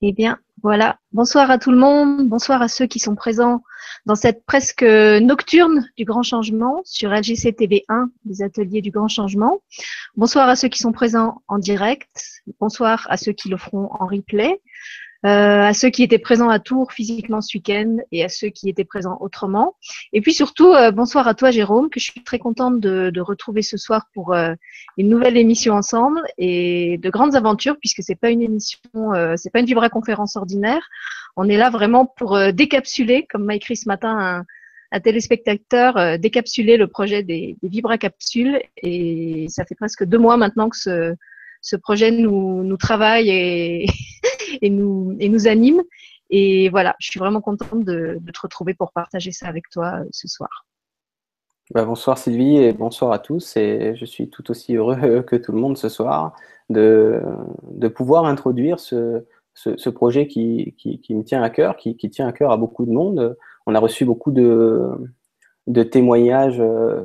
Eh bien, voilà. Bonsoir à tout le monde. Bonsoir à ceux qui sont présents dans cette presque nocturne du grand changement sur LGC TV1, des ateliers du grand changement. Bonsoir à ceux qui sont présents en direct. Bonsoir à ceux qui le feront en replay. Euh, à ceux qui étaient présents à Tours physiquement ce week-end et à ceux qui étaient présents autrement. Et puis surtout, euh, bonsoir à toi Jérôme, que je suis très contente de, de retrouver ce soir pour euh, une nouvelle émission ensemble et de grandes aventures, puisque c'est pas une émission, c'est pas une Vibra conférence ordinaire. On est là vraiment pour décapsuler, comme m'a écrit ce matin un, téléspectateur, décapsuler le projet des, des Vibra capsules. Et ça fait presque deux mois maintenant que ce, ce projet nous, travaille et, nous, anime. Et voilà, je suis vraiment contente de, te retrouver pour partager ça avec toi euh, ce soir. Bah, bonsoir Sylvie et bonsoir à tous. Et je suis tout aussi heureux que tout le monde ce soir de, pouvoir introduire ce, projet qui, me tient à cœur, qui, tient à cœur à beaucoup de monde. On a reçu beaucoup de, témoignages euh,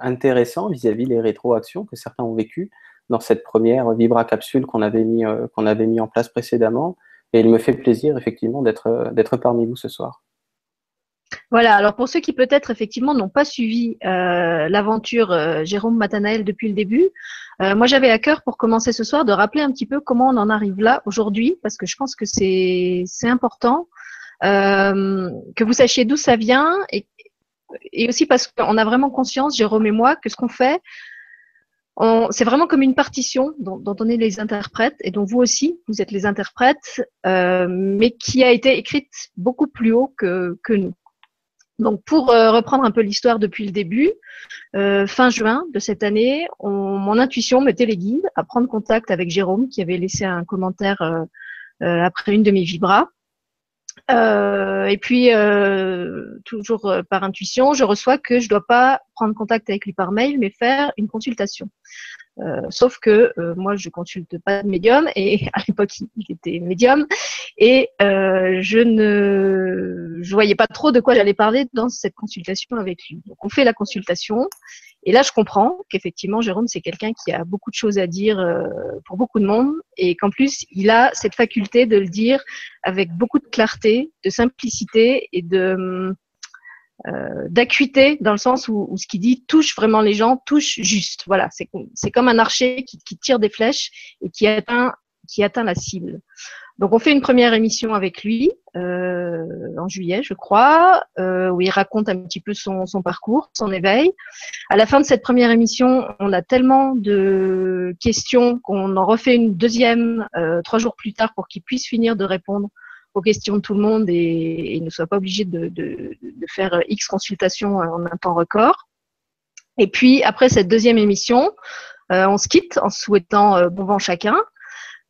intéressants vis-à-vis des rétroactions que certains ont vécues dans cette première Vibra capsule qu'on avait, mis, euh, qu'on avait mis en place précédemment. Et il me fait plaisir effectivement d'être, euh, d'être parmi vous ce soir. Voilà, alors pour ceux qui peut-être effectivement n'ont pas suivi euh, l'aventure Jérôme Matanael depuis le début, moi j'avais à cœur pour commencer ce soir de rappeler un petit peu comment on en arrive là aujourd'hui, parce que je pense que c'est, c'est important que vous sachiez d'où ça vient et, et aussi parce qu'on a vraiment conscience, Jérôme et moi, que ce qu'on fait, c'est vraiment comme une partition dont, on est les interprètes et dont vous aussi, vous êtes les interprètes, euh, mais qui a été écrite beaucoup plus haut que, nous. Donc, pour euh, reprendre un peu l'histoire depuis le début, euh, fin juin de cette année, on, mon intuition me téléguide à prendre contact avec Jérôme, qui avait laissé un commentaire après une de mes vibras. Euh, et puis, euh, toujours euh, par intuition, je reçois que je ne dois pas prendre contact avec lui par mail, mais faire une consultation. Euh, sauf que euh, moi, je consulte pas de médium et à l'époque, il était médium et euh, je ne je voyais pas trop de quoi j'allais parler dans cette consultation avec lui. Donc, on fait la consultation et là, je comprends qu'effectivement, Jérôme, c'est quelqu'un qui a beaucoup de choses à dire euh, pour beaucoup de monde et qu'en plus, il a cette faculté de le dire avec beaucoup de clarté, de simplicité et euh, d'acuité dans le sens où, ce qu'il dit touche vraiment les gens, touche juste. Voilà, c'est comme un archer qui, tire des flèches et qui atteint la cible. Donc on fait une première émission avec lui euh, en juillet, je crois, euh, où il raconte un petit peu son, son, parcours, son éveil. À la fin de cette première émission, on a tellement de questions qu'on en refait une deuxième euh, trois jours plus tard pour qu'il puisse finir de répondre aux questions de tout le monde et, et ne soit pas obligé de, de, de, faire X consultations en un temps record. Et puis, après cette deuxième émission, euh, on se quitte en souhaitant euh, bon vent chacun.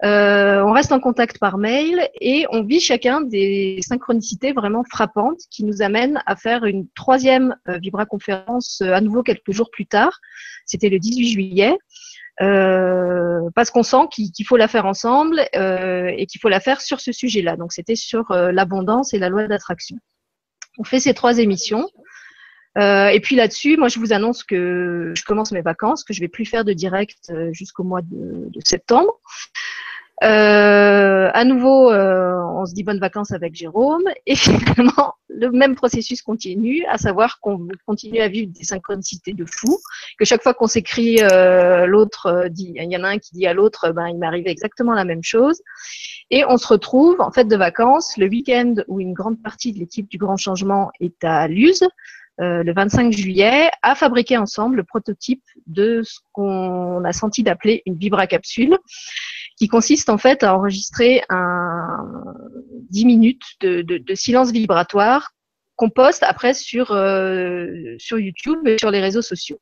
Euh, on reste en contact par mail et on vit chacun des synchronicités vraiment frappantes qui nous amènent à faire une troisième euh, Vibra conférence euh, à nouveau quelques jours plus tard. C'était le 18 juillet. Euh, parce qu'on sent qu'il faut la faire ensemble euh, et qu'il faut la faire sur ce sujet-là. Donc c'était sur l'abondance et la loi d'attraction. On fait ces trois émissions. Euh, et puis là-dessus, moi je vous annonce que je commence mes vacances, que je vais plus faire de direct jusqu'au mois de, septembre. Euh, à nouveau, euh, on se dit bonnes vacances avec Jérôme et finalement le même processus continue, à savoir qu'on continue à vivre des synchronicités de fou, que chaque fois qu'on s'écrit, euh, l'autre euh, dit, il y en a un qui dit à l'autre, ben il m'arrive exactement la même chose, et on se retrouve en fait de vacances le week-end où une grande partie de l'équipe du Grand Changement est à Luz. Euh, le 25 juillet, à fabriquer ensemble le prototype de ce qu'on a senti d'appeler une vibra capsule qui consiste en fait à enregistrer un 10 minutes de silence vibratoire qu'on poste après sur, euh, sur YouTube et sur les réseaux sociaux.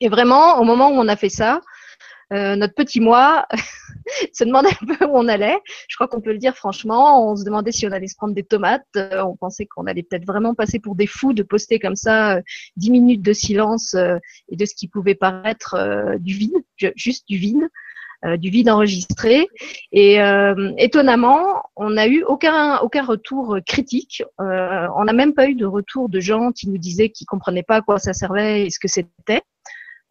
Et vraiment, au moment où on a fait ça, euh, notre petit moi se demandait un peu où on allait. Je crois qu'on peut le dire franchement. On se demandait si on allait se prendre des tomates. Euh, on pensait qu'on allait peut-être vraiment passer pour des fous de poster comme ça euh, 10 minutes de silence euh, et de ce qui pouvait paraître euh, du vide, juste du vide. Euh, du vide enregistré. Et euh, étonnamment, on n'a eu aucun, aucun retour critique. Euh, on n'a même pas eu de retour de gens qui nous disaient qu'ils comprenaient pas à quoi ça servait et ce que c'était.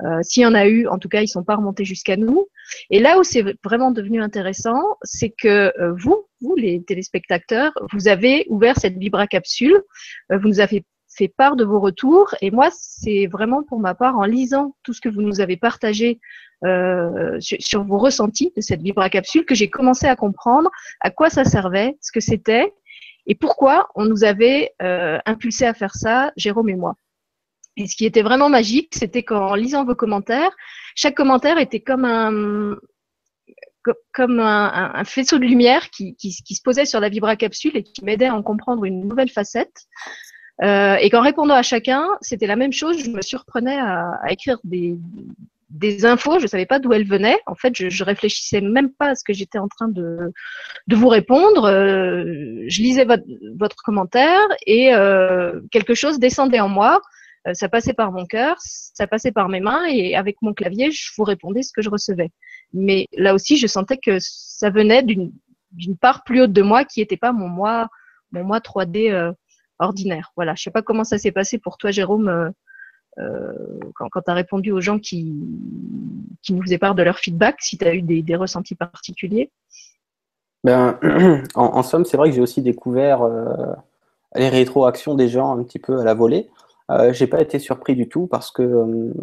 Euh, S'il y en a eu, en tout cas, ils sont pas remontés jusqu'à nous. Et là où c'est vraiment devenu intéressant, c'est que euh, vous, vous les téléspectateurs, vous avez ouvert cette Vibra capsule, euh, vous nous avez fait part de vos retours. Et moi, c'est vraiment pour ma part, en lisant tout ce que vous nous avez partagé euh, sur, vos ressentis de cette Vibra capsule, que j'ai commencé à comprendre à quoi ça servait, ce que c'était et pourquoi on nous avait euh, impulsé à faire ça, Jérôme et moi. Et ce qui était vraiment magique, c'était qu'en lisant vos commentaires, chaque commentaire était comme un, faisceau de lumière qui, se posait sur la vibracapsule et qui m'aidait à en comprendre une nouvelle facette. Euh, et qu'en répondant à chacun, c'était la même chose. Je me surprenais à, écrire des, infos, je ne savais pas d'où elles venaient. En fait, je, je réfléchissais même pas à ce que j'étais en train de, vous répondre. Euh, je lisais votre, votre commentaire et euh, quelque chose descendait en moi. Euh, ça passait par mon cœur, ça passait par mes mains et avec mon clavier, je vous répondais ce que je recevais. Mais là aussi, je sentais que ça venait d'une part plus haute de moi qui n'était pas mon moi, mon moi 3D euh, ordinaire. Voilà. Je sais pas comment ça s'est passé pour toi, Jérôme euh, quand, tu as répondu aux gens qui, nous faisaient part de leur feedback, si tu as eu des, ressentis particuliers ben, en, somme, c'est vrai que j'ai aussi découvert les rétroactions des gens un petit peu à la volée. Euh, j'ai pas été surpris du tout parce que, euh,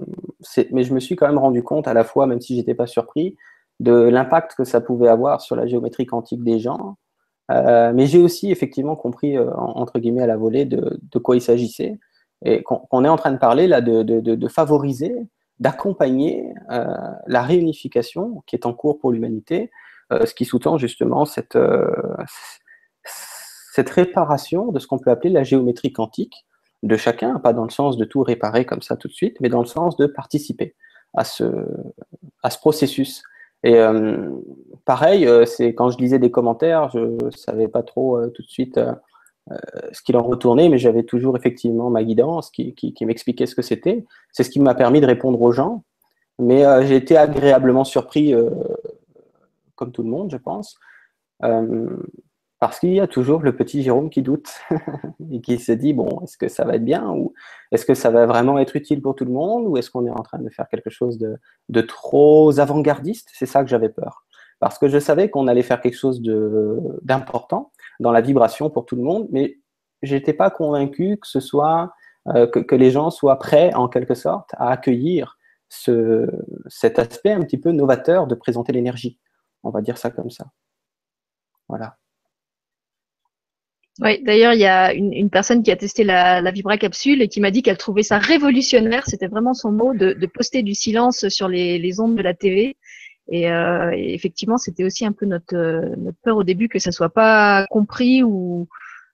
mais je me suis quand même rendu compte à la fois, même si j'étais pas surpris, de l'impact que ça pouvait avoir sur la géométrie quantique des gens. Euh, mais j'ai aussi effectivement compris, entre guillemets, à la volée de, de quoi il s'agissait et qu'on qu est en train de parler là de, de, de favoriser, d'accompagner la réunification qui est en cours pour l'humanité, ce qui sous-tend justement cette, cette réparation de ce qu'on peut appeler la géométrie quantique de chacun, pas dans le sens de tout réparer comme ça tout de suite, mais dans le sens de participer à ce, à ce processus. Et euh, pareil, c'est quand je lisais des commentaires, je savais pas trop tout de suite euh, ce qu'il en retournait, mais j'avais toujours effectivement ma guidance qui, qui, m'expliquait ce que c'était. C'est ce qui m'a permis de répondre aux gens. Mais euh, j'ai été agréablement surpris, euh, comme tout le monde, je pense, euh, parce qu'il y a toujours le petit Jérôme qui doute et qui se dit bon, est-ce que ça va être bien ou est-ce que ça va vraiment être utile pour tout le monde ou est-ce qu'on est en train de faire quelque chose de, trop avant-gardiste? C'est ça que j'avais peur. Parce que je savais qu'on allait faire quelque chose d'important dans la vibration pour tout le monde, mais j'étais pas convaincu que ce soit euh, que, les gens soient prêts en quelque sorte à accueillir ce, cet aspect un petit peu novateur de présenter l'énergie. On va dire ça comme ça. Voilà. Oui, d'ailleurs, il y a une, une, personne qui a testé la, la Vibra capsule et qui m'a dit qu'elle trouvait ça révolutionnaire, c'était vraiment son mot, de, de, poster du silence sur les, les ondes de la TV. Et, euh, effectivement, c'était aussi un peu notre, notre peur au début que ça soit pas compris ou,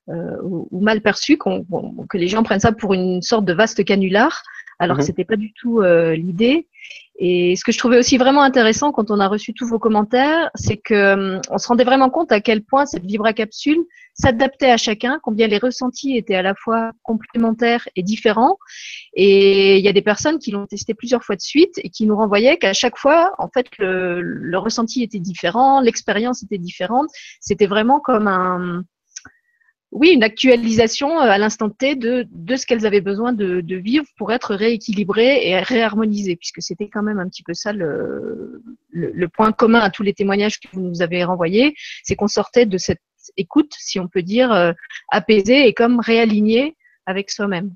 euh, ou, mal perçu, qu que les gens prennent ça pour une sorte de vaste canular, alors mmh. que c'était pas du tout euh, l'idée. Et ce que je trouvais aussi vraiment intéressant quand on a reçu tous vos commentaires, c'est que on se rendait vraiment compte à quel point cette Vibra capsule s'adaptait à chacun, combien les ressentis étaient à la fois complémentaires et différents. Et il y a des personnes qui l'ont testé plusieurs fois de suite et qui nous renvoyaient qu'à chaque fois, en fait, le, le ressenti était différent, l'expérience était différente. C'était vraiment comme un, oui, une actualisation euh, à l'instant T de, ce qu'elles avaient besoin de, vivre pour être rééquilibrées et réharmonisées, puisque c'était quand même un petit peu ça le, point commun à tous les témoignages que vous nous avez renvoyés, c'est qu'on sortait de cette écoute, si on peut dire, euh, apaisée et comme réalignée avec soi-même.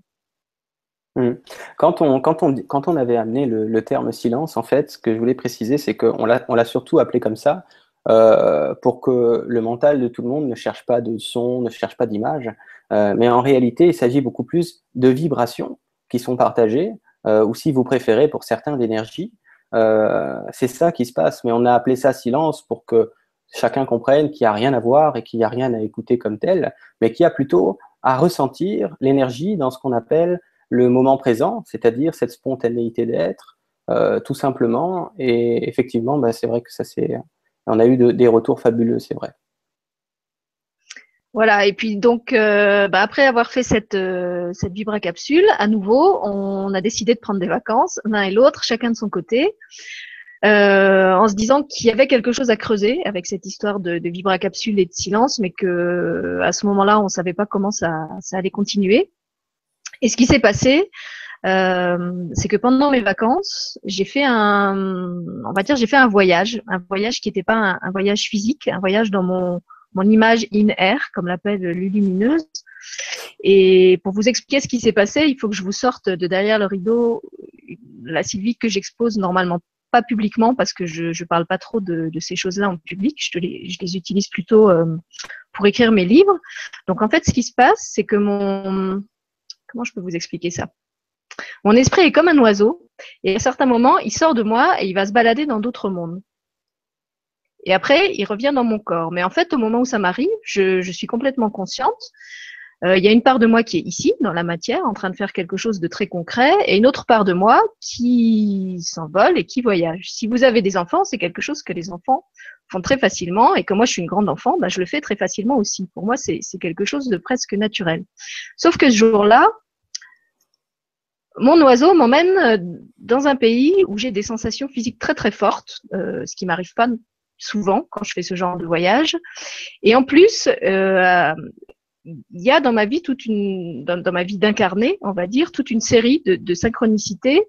Quand on, quand, on, quand on avait amené le, le, terme silence, en fait, ce que je voulais préciser, c'est qu'on l'a surtout appelé comme ça euh, pour que le mental de tout le monde ne cherche pas de son, ne cherche pas d'image. Euh, mais en réalité, il s'agit beaucoup plus de vibrations qui sont partagées, euh, ou si vous préférez, pour certains, d'énergie. C'est ça qui se passe. Mais on a appelé ça silence pour que chacun comprenne qu'il n'y a rien à voir et qu'il n'y a rien à écouter comme tel, mais qu'il y a plutôt à ressentir l'énergie dans ce qu'on appelle le moment présent, c'est-à-dire cette spontanéité d'être, tout simplement. Et effectivement, bah, c'est vrai que ça c'est on a eu de, des retours fabuleux, c'est vrai. Voilà, et puis donc, euh, bah après avoir fait cette, euh, cette Vibra capsule, à nouveau, on a décidé de prendre des vacances, l'un et l'autre, chacun de son côté, euh, en se disant qu'il y avait quelque chose à creuser avec cette histoire de, Vibra capsule et de silence, mais que à ce moment-là, on ne savait pas comment ça allait continuer. Et ce qui s'est passé, c'est que pendant mes vacances, j'ai fait un, on va dire, j'ai fait un voyage, un voyage qui n'était pas un, voyage physique, un voyage dans mon, mon image in air, comme l'appelle Lumineuse. Et pour vous expliquer ce qui s'est passé, il faut que je vous sorte de derrière le rideau la Sylvie que j'expose normalement pas publiquement parce que je ne parle pas trop de, ces choses-là en public. Je, les, je les utilise plutôt euh, pour écrire mes livres. Donc en fait, ce qui se passe, c'est que mon comment je peux vous expliquer ça? Mon esprit est comme un oiseau et à certains moments, il sort de moi et il va se balader dans d'autres mondes. Et après, il revient dans mon corps. Mais en fait, au moment où ça m'arrive, je, suis complètement consciente euh, il y a une part de moi qui est ici, dans la matière, en train de faire quelque chose de très concret, et une autre part de moi qui s'envole et qui voyage. Si vous avez des enfants, c'est quelque chose que les enfants font très facilement, et que moi je suis une grande enfant, bah, je le fais très facilement aussi. Pour moi, c'est quelque chose de presque naturel. Sauf que ce jour-là, mon oiseau m'emmène euh, dans un pays où j'ai des sensations physiques très très fortes, euh, ce qui m'arrive pas souvent quand je fais ce genre de voyage. Et en plus, euh, il y a dans ma vie toute une, dans, ma vie d'incarné, on va dire, toute une série de, synchronicités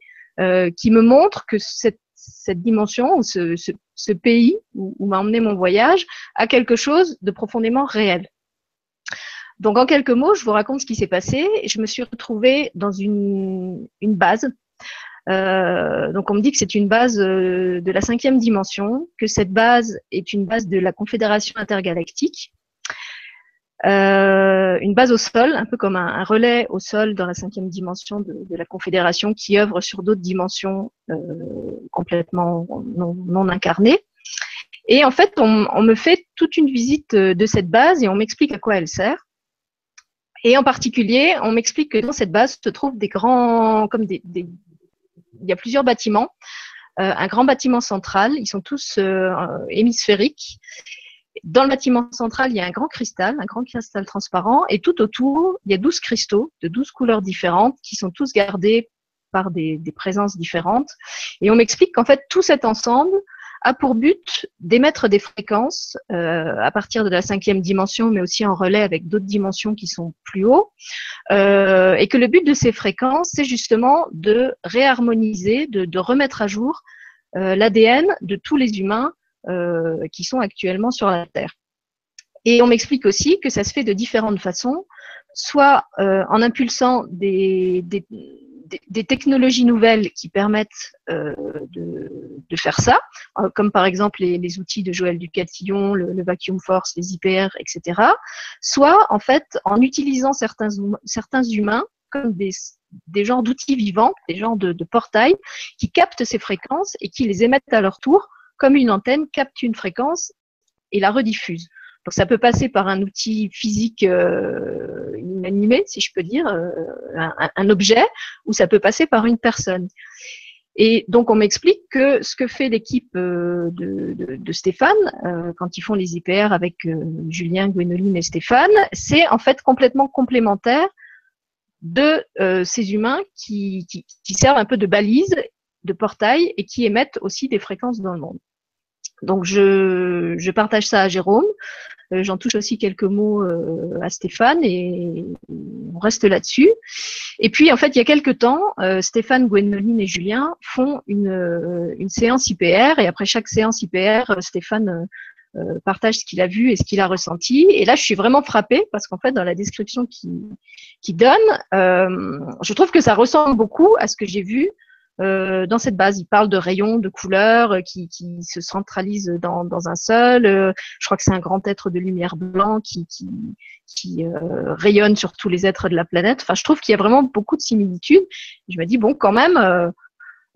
qui me montrent que cette, cette dimension ce, ce, pays où m'a emmené mon voyage a quelque chose de profondément réel. Donc, en quelques mots, je vous raconte ce qui s'est passé. Je me suis retrouvée dans une, base. Euh, donc, on me dit que c'est une base euh, de la cinquième dimension, que cette base est une base de la Confédération intergalactique, euh, une base au sol, un peu comme un, relais au sol dans la cinquième dimension de, la Confédération qui œuvre sur d'autres dimensions complètement non, incarnées. Et en fait, on, me fait toute une visite de cette base et on m'explique à quoi elle sert. Et en particulier, on m'explique que dans cette base se trouvent des grands, comme des, il y a plusieurs bâtiments, euh, un grand bâtiment central, ils sont tous euh, hémisphériques. Dans le bâtiment central, il y a un grand cristal, un grand cristal transparent, et tout autour, il y a 12 cristaux de 12 couleurs différentes qui sont tous gardés par des présences différentes. Et on m'explique qu'en fait, tout cet ensemble a pour but d'émettre des fréquences euh, à partir de la cinquième dimension, mais aussi en relais avec d'autres dimensions qui sont plus haut, euh, et que le but de ces fréquences, c'est justement de réharmoniser, de, remettre à jour euh, l'ADN de tous les humains euh, qui sont actuellement sur la Terre. Et on m'explique aussi que ça se fait de différentes façons, soit en impulsant des, des, technologies nouvelles qui permettent euh, de, faire ça, euh, comme par exemple les, outils de Joël Ducatillon, le, Vacuum Force, les IPR, etc. Soit en fait en utilisant certains, certains humains comme des, des genres d'outils vivants, des genres de, portails qui captent ces fréquences et qui les émettent à leur tour comme une antenne, capte une fréquence et la rediffuse. Donc ça peut passer par un outil physique euh, inanimé, si je peux dire, euh, un, objet, ou ça peut passer par une personne. Et donc on m'explique que ce que fait l'équipe euh, de, Stéphane euh, quand ils font les IPR avec Julien, Gwénoline et Stéphane, c'est en fait complètement complémentaire de ces humains qui, servent un peu de balise de portail et qui émettent aussi des fréquences dans le monde. Donc je, partage ça à Jérôme, j'en touche aussi quelques mots euh, à Stéphane et on reste là-dessus. Et puis en fait il y a quelques temps, euh, Stéphane, Gwénoline et Julien font une, euh, une séance IPR et après chaque séance IPR, euh, Stéphane partage ce qu'il a vu et ce qu'il a ressenti. Et là je suis vraiment frappée parce qu'en fait dans la description qu'il qui donne, je trouve que ça ressemble beaucoup à ce que j'ai vu euh, dans cette base. Il parle de rayons, de couleurs euh, qui, qui se centralisent dans, dans un seul. Euh, je crois que c'est un grand être de lumière blanc qui, qui, qui euh, rayonne sur tous les êtres de la planète. Enfin, je trouve qu'il y a vraiment beaucoup de similitudes. Je me dis, bon, quand même, euh,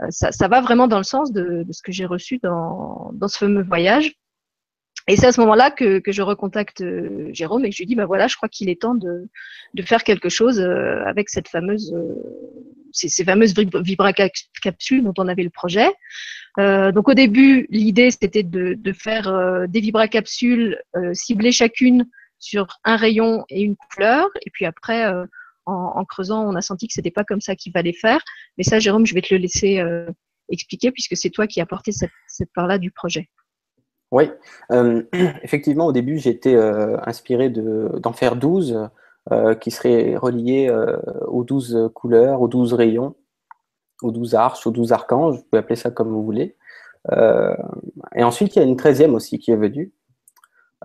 ça, ça, va vraiment dans le sens de, de ce que j'ai reçu dans, dans ce fameux voyage. Et c'est à ce moment-là que, je recontacte Jérôme et que je lui dis, bah voilà, je crois qu'il est temps de, de faire quelque chose avec cette fameuse ces, ces fameuses vibracapsules dont on avait le projet. Euh, donc au début, l'idée c'était de, de, faire euh, des vibracapsules euh, ciblées chacune sur un rayon et une couleur. Et puis après, euh, en, creusant, on a senti que c'était pas comme ça qu'il fallait faire. Mais ça, Jérôme, je vais te le laisser euh, expliquer puisque c'est toi qui as porté cette part-là du projet. Oui, effectivement, au début, j'étais inspiré d'en faire 12 euh, qui serait relié euh, aux 12 couleurs, aux 12 rayons aux douze arches, aux douze archanges, vous pouvez appeler ça comme vous voulez. Euh, et ensuite, il y a une treizième aussi qui est venue,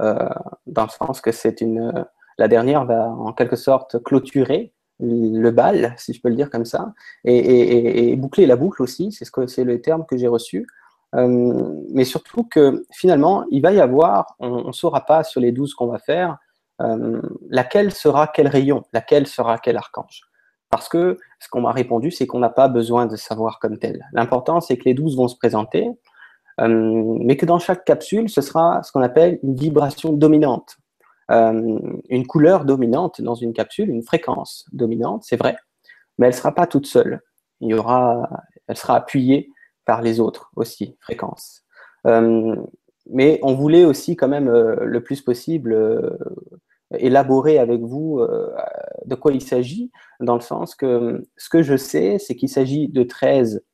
euh, dans le sens que c'est une. La dernière va en quelque sorte clôturer le bal, si je peux le dire comme ça, et, boucler la boucle aussi, c'est ce que c'est le terme que j'ai reçu. Euh, mais surtout que finalement, il va y avoir, on ne saura pas sur les douze qu'on va faire, laquelle sera quel rayon, laquelle sera quel archange. Parce que ce qu'on m'a répondu, c'est qu'on n'a pas besoin de savoir comme tel. L'important, c'est que les douze vont se présenter, euh, mais que dans chaque capsule, ce sera ce qu'on appelle une vibration dominante. Euh, une couleur dominante dans une capsule, une fréquence dominante, c'est vrai, mais elle ne sera pas toute seule. Il y aura, elle sera appuyée par les autres aussi, fréquences. Euh, mais on voulait aussi quand même le plus possible élaborer avec vous euh, de quoi il s'agit, dans le sens que ce que je sais, c'est qu'il s'agit de 13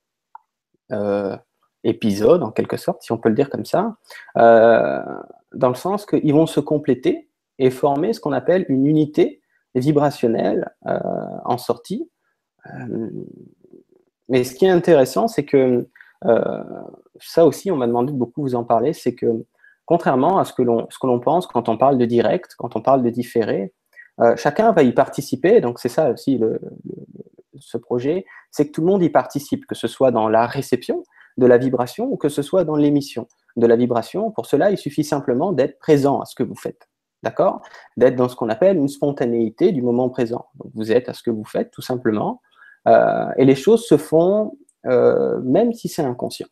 euh, épisodes, en quelque sorte, si on peut le dire comme ça, euh, dans le sens qu'ils vont se compléter et former ce qu'on appelle une unité vibrationnelle en sortie. mais ce qui est intéressant, c'est que ça aussi, on m'a demandé de beaucoup vous en parler, c'est que contrairement à ce que l'on pense quand on parle de direct, quand on parle de différé, euh, chacun va y participer. Donc c'est ça aussi ce projet, c'est que tout le monde y participe, que ce soit dans la réception de la vibration ou que ce soit dans l'émission de la vibration. Pour cela, il suffit simplement d'être présent à ce que vous faites. D'accord? D'être dans ce qu'on appelle une spontanéité du moment présent. Vous êtes à ce que vous faites, tout simplement. Euh, et les choses se font euh, même si c'est inconscient.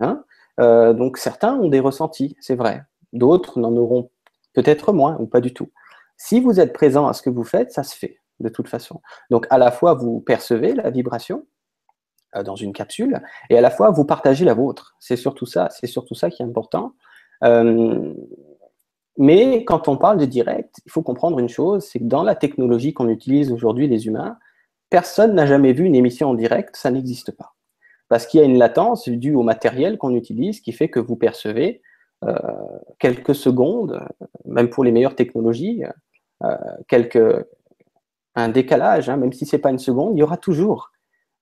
Hein euh, donc certains ont des ressentis, c'est vrai. D'autres n'en auront peut-être moins ou pas du tout. Si vous êtes présent à ce que vous faites, ça se fait de toute façon. Donc à la fois vous percevez la vibration euh, dans une capsule et à la fois vous partagez la vôtre. C'est surtout ça, c'est surtout ça qui est important. Euh, mais quand on parle de direct, il faut comprendre une chose, c'est que dans la technologie qu'on utilise aujourd'hui les humains, personne n'a jamais vu une émission en direct, ça n'existe pas parce qu'il y a une latence due au matériel qu'on utilise qui fait que vous percevez euh, quelques secondes, même pour les meilleures technologies, euh, un décalage, hein, même si ce n'est pas une seconde, il y aura toujours,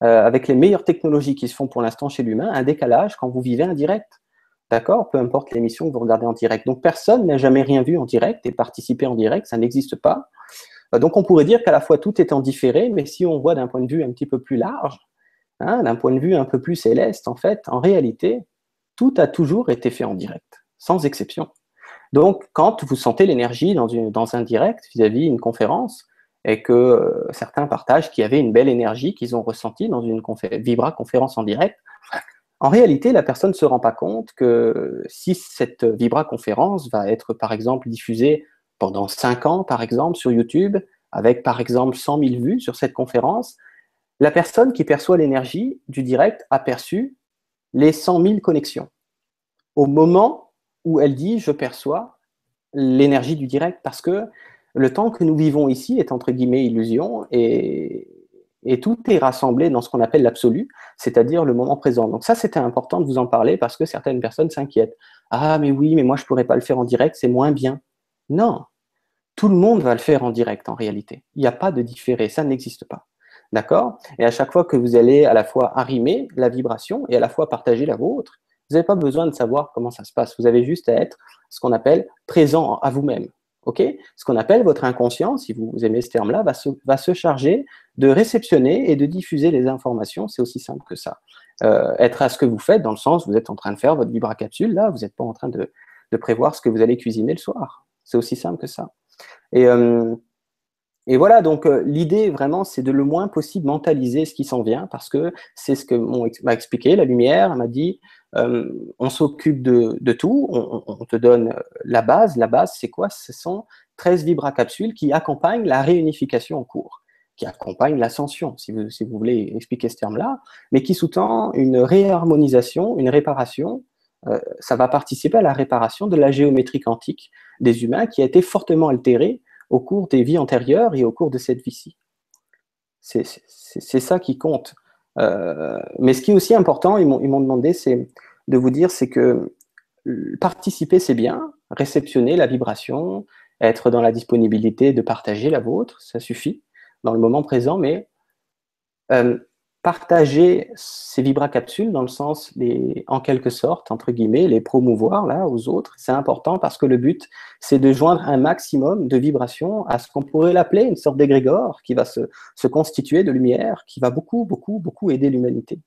euh, avec les meilleures technologies qui se font pour l'instant chez l'humain, un décalage quand vous vivez en direct. D'accord? Peu importe l'émission que vous regardez en direct. Donc personne n'a jamais rien vu en direct et participé en direct, ça n'existe pas. Donc on pourrait dire qu'à la fois tout est en différé, mais si on voit d'un point de vue un petit peu plus large, Hein, d'un point de vue un peu plus céleste, en fait, en réalité, tout a toujours été fait en direct, sans exception. Donc, quand vous sentez l'énergie dans, un direct vis-à-vis d'une conférence, et que euh, certains partagent qu'il y avait une belle énergie qu'ils ont ressentie dans une Vibra conférence en direct, en réalité, la personne ne se rend pas compte que si cette Vibra conférence va être, par exemple, diffusée pendant 5 ans, par exemple, sur YouTube, avec, par exemple, 100 000 vues sur cette conférence, la personne qui perçoit l'énergie du direct a perçu les 100 000 connexions. Au moment où elle dit je perçois l'énergie du direct, parce que le temps que nous vivons ici est entre guillemets illusion et, tout est rassemblé dans ce qu'on appelle l'absolu, c'est-à-dire le moment présent. Donc ça, c'était important de vous en parler parce que certaines personnes s'inquiètent. Ah, mais oui, mais moi, je ne pourrais pas le faire en direct, c'est moins bien. Non, tout le monde va le faire en direct en réalité. Il n'y a pas de différé, ça n'existe pas. D'accord? Et à chaque fois que vous allez à la fois arrimer la vibration et à la fois partager la vôtre, vous n'avez pas besoin de savoir comment ça se passe. Vous avez juste à être ce qu'on appelle présent à vous-même. OK? Ce qu'on appelle votre inconscient, si vous aimez ce terme-là, va se, charger de réceptionner et de diffuser les informations. C'est aussi simple que ça. Euh, être à ce que vous faites, dans le sens, vous êtes en train de faire votre vibra-capsule, là, vous n'êtes pas en train de, prévoir ce que vous allez cuisiner le soir. C'est aussi simple que ça. Et euh, et voilà, donc euh, l'idée vraiment, c'est de le moins possible mentaliser ce qui s'en vient, parce que c'est ce que m'a expliqué la lumière. m'a dit, euh, on s'occupe de, tout, on, te donne la base. La base, c'est quoi? Ce sont 13 vibracapsules qui accompagnent la réunification en cours, qui accompagnent l'ascension, si vous, si voulez expliquer ce terme-là, mais qui sous-tend une réharmonisation, une réparation. Ça va participer à la réparation de la géométrie quantique des humains qui a été fortement altérée au cours des vies antérieures et au cours de cette vie-ci. C'est ça qui compte. Euh, mais ce qui est aussi important, ils m'ont demandé, c'est de vous dire, c'est que participer, c'est bien, réceptionner la vibration, être dans la disponibilité de partager la vôtre, ça suffit dans le moment présent, mais euh, partager ces vibracapsules dans le sens des, en quelque sorte, entre guillemets, les promouvoir là aux autres. C'est important parce que le but, c'est de joindre un maximum de vibrations à ce qu'on pourrait l'appeler une sorte d'égrégore qui va se, se, constituer de lumière, qui va beaucoup, beaucoup, beaucoup aider l'humanité.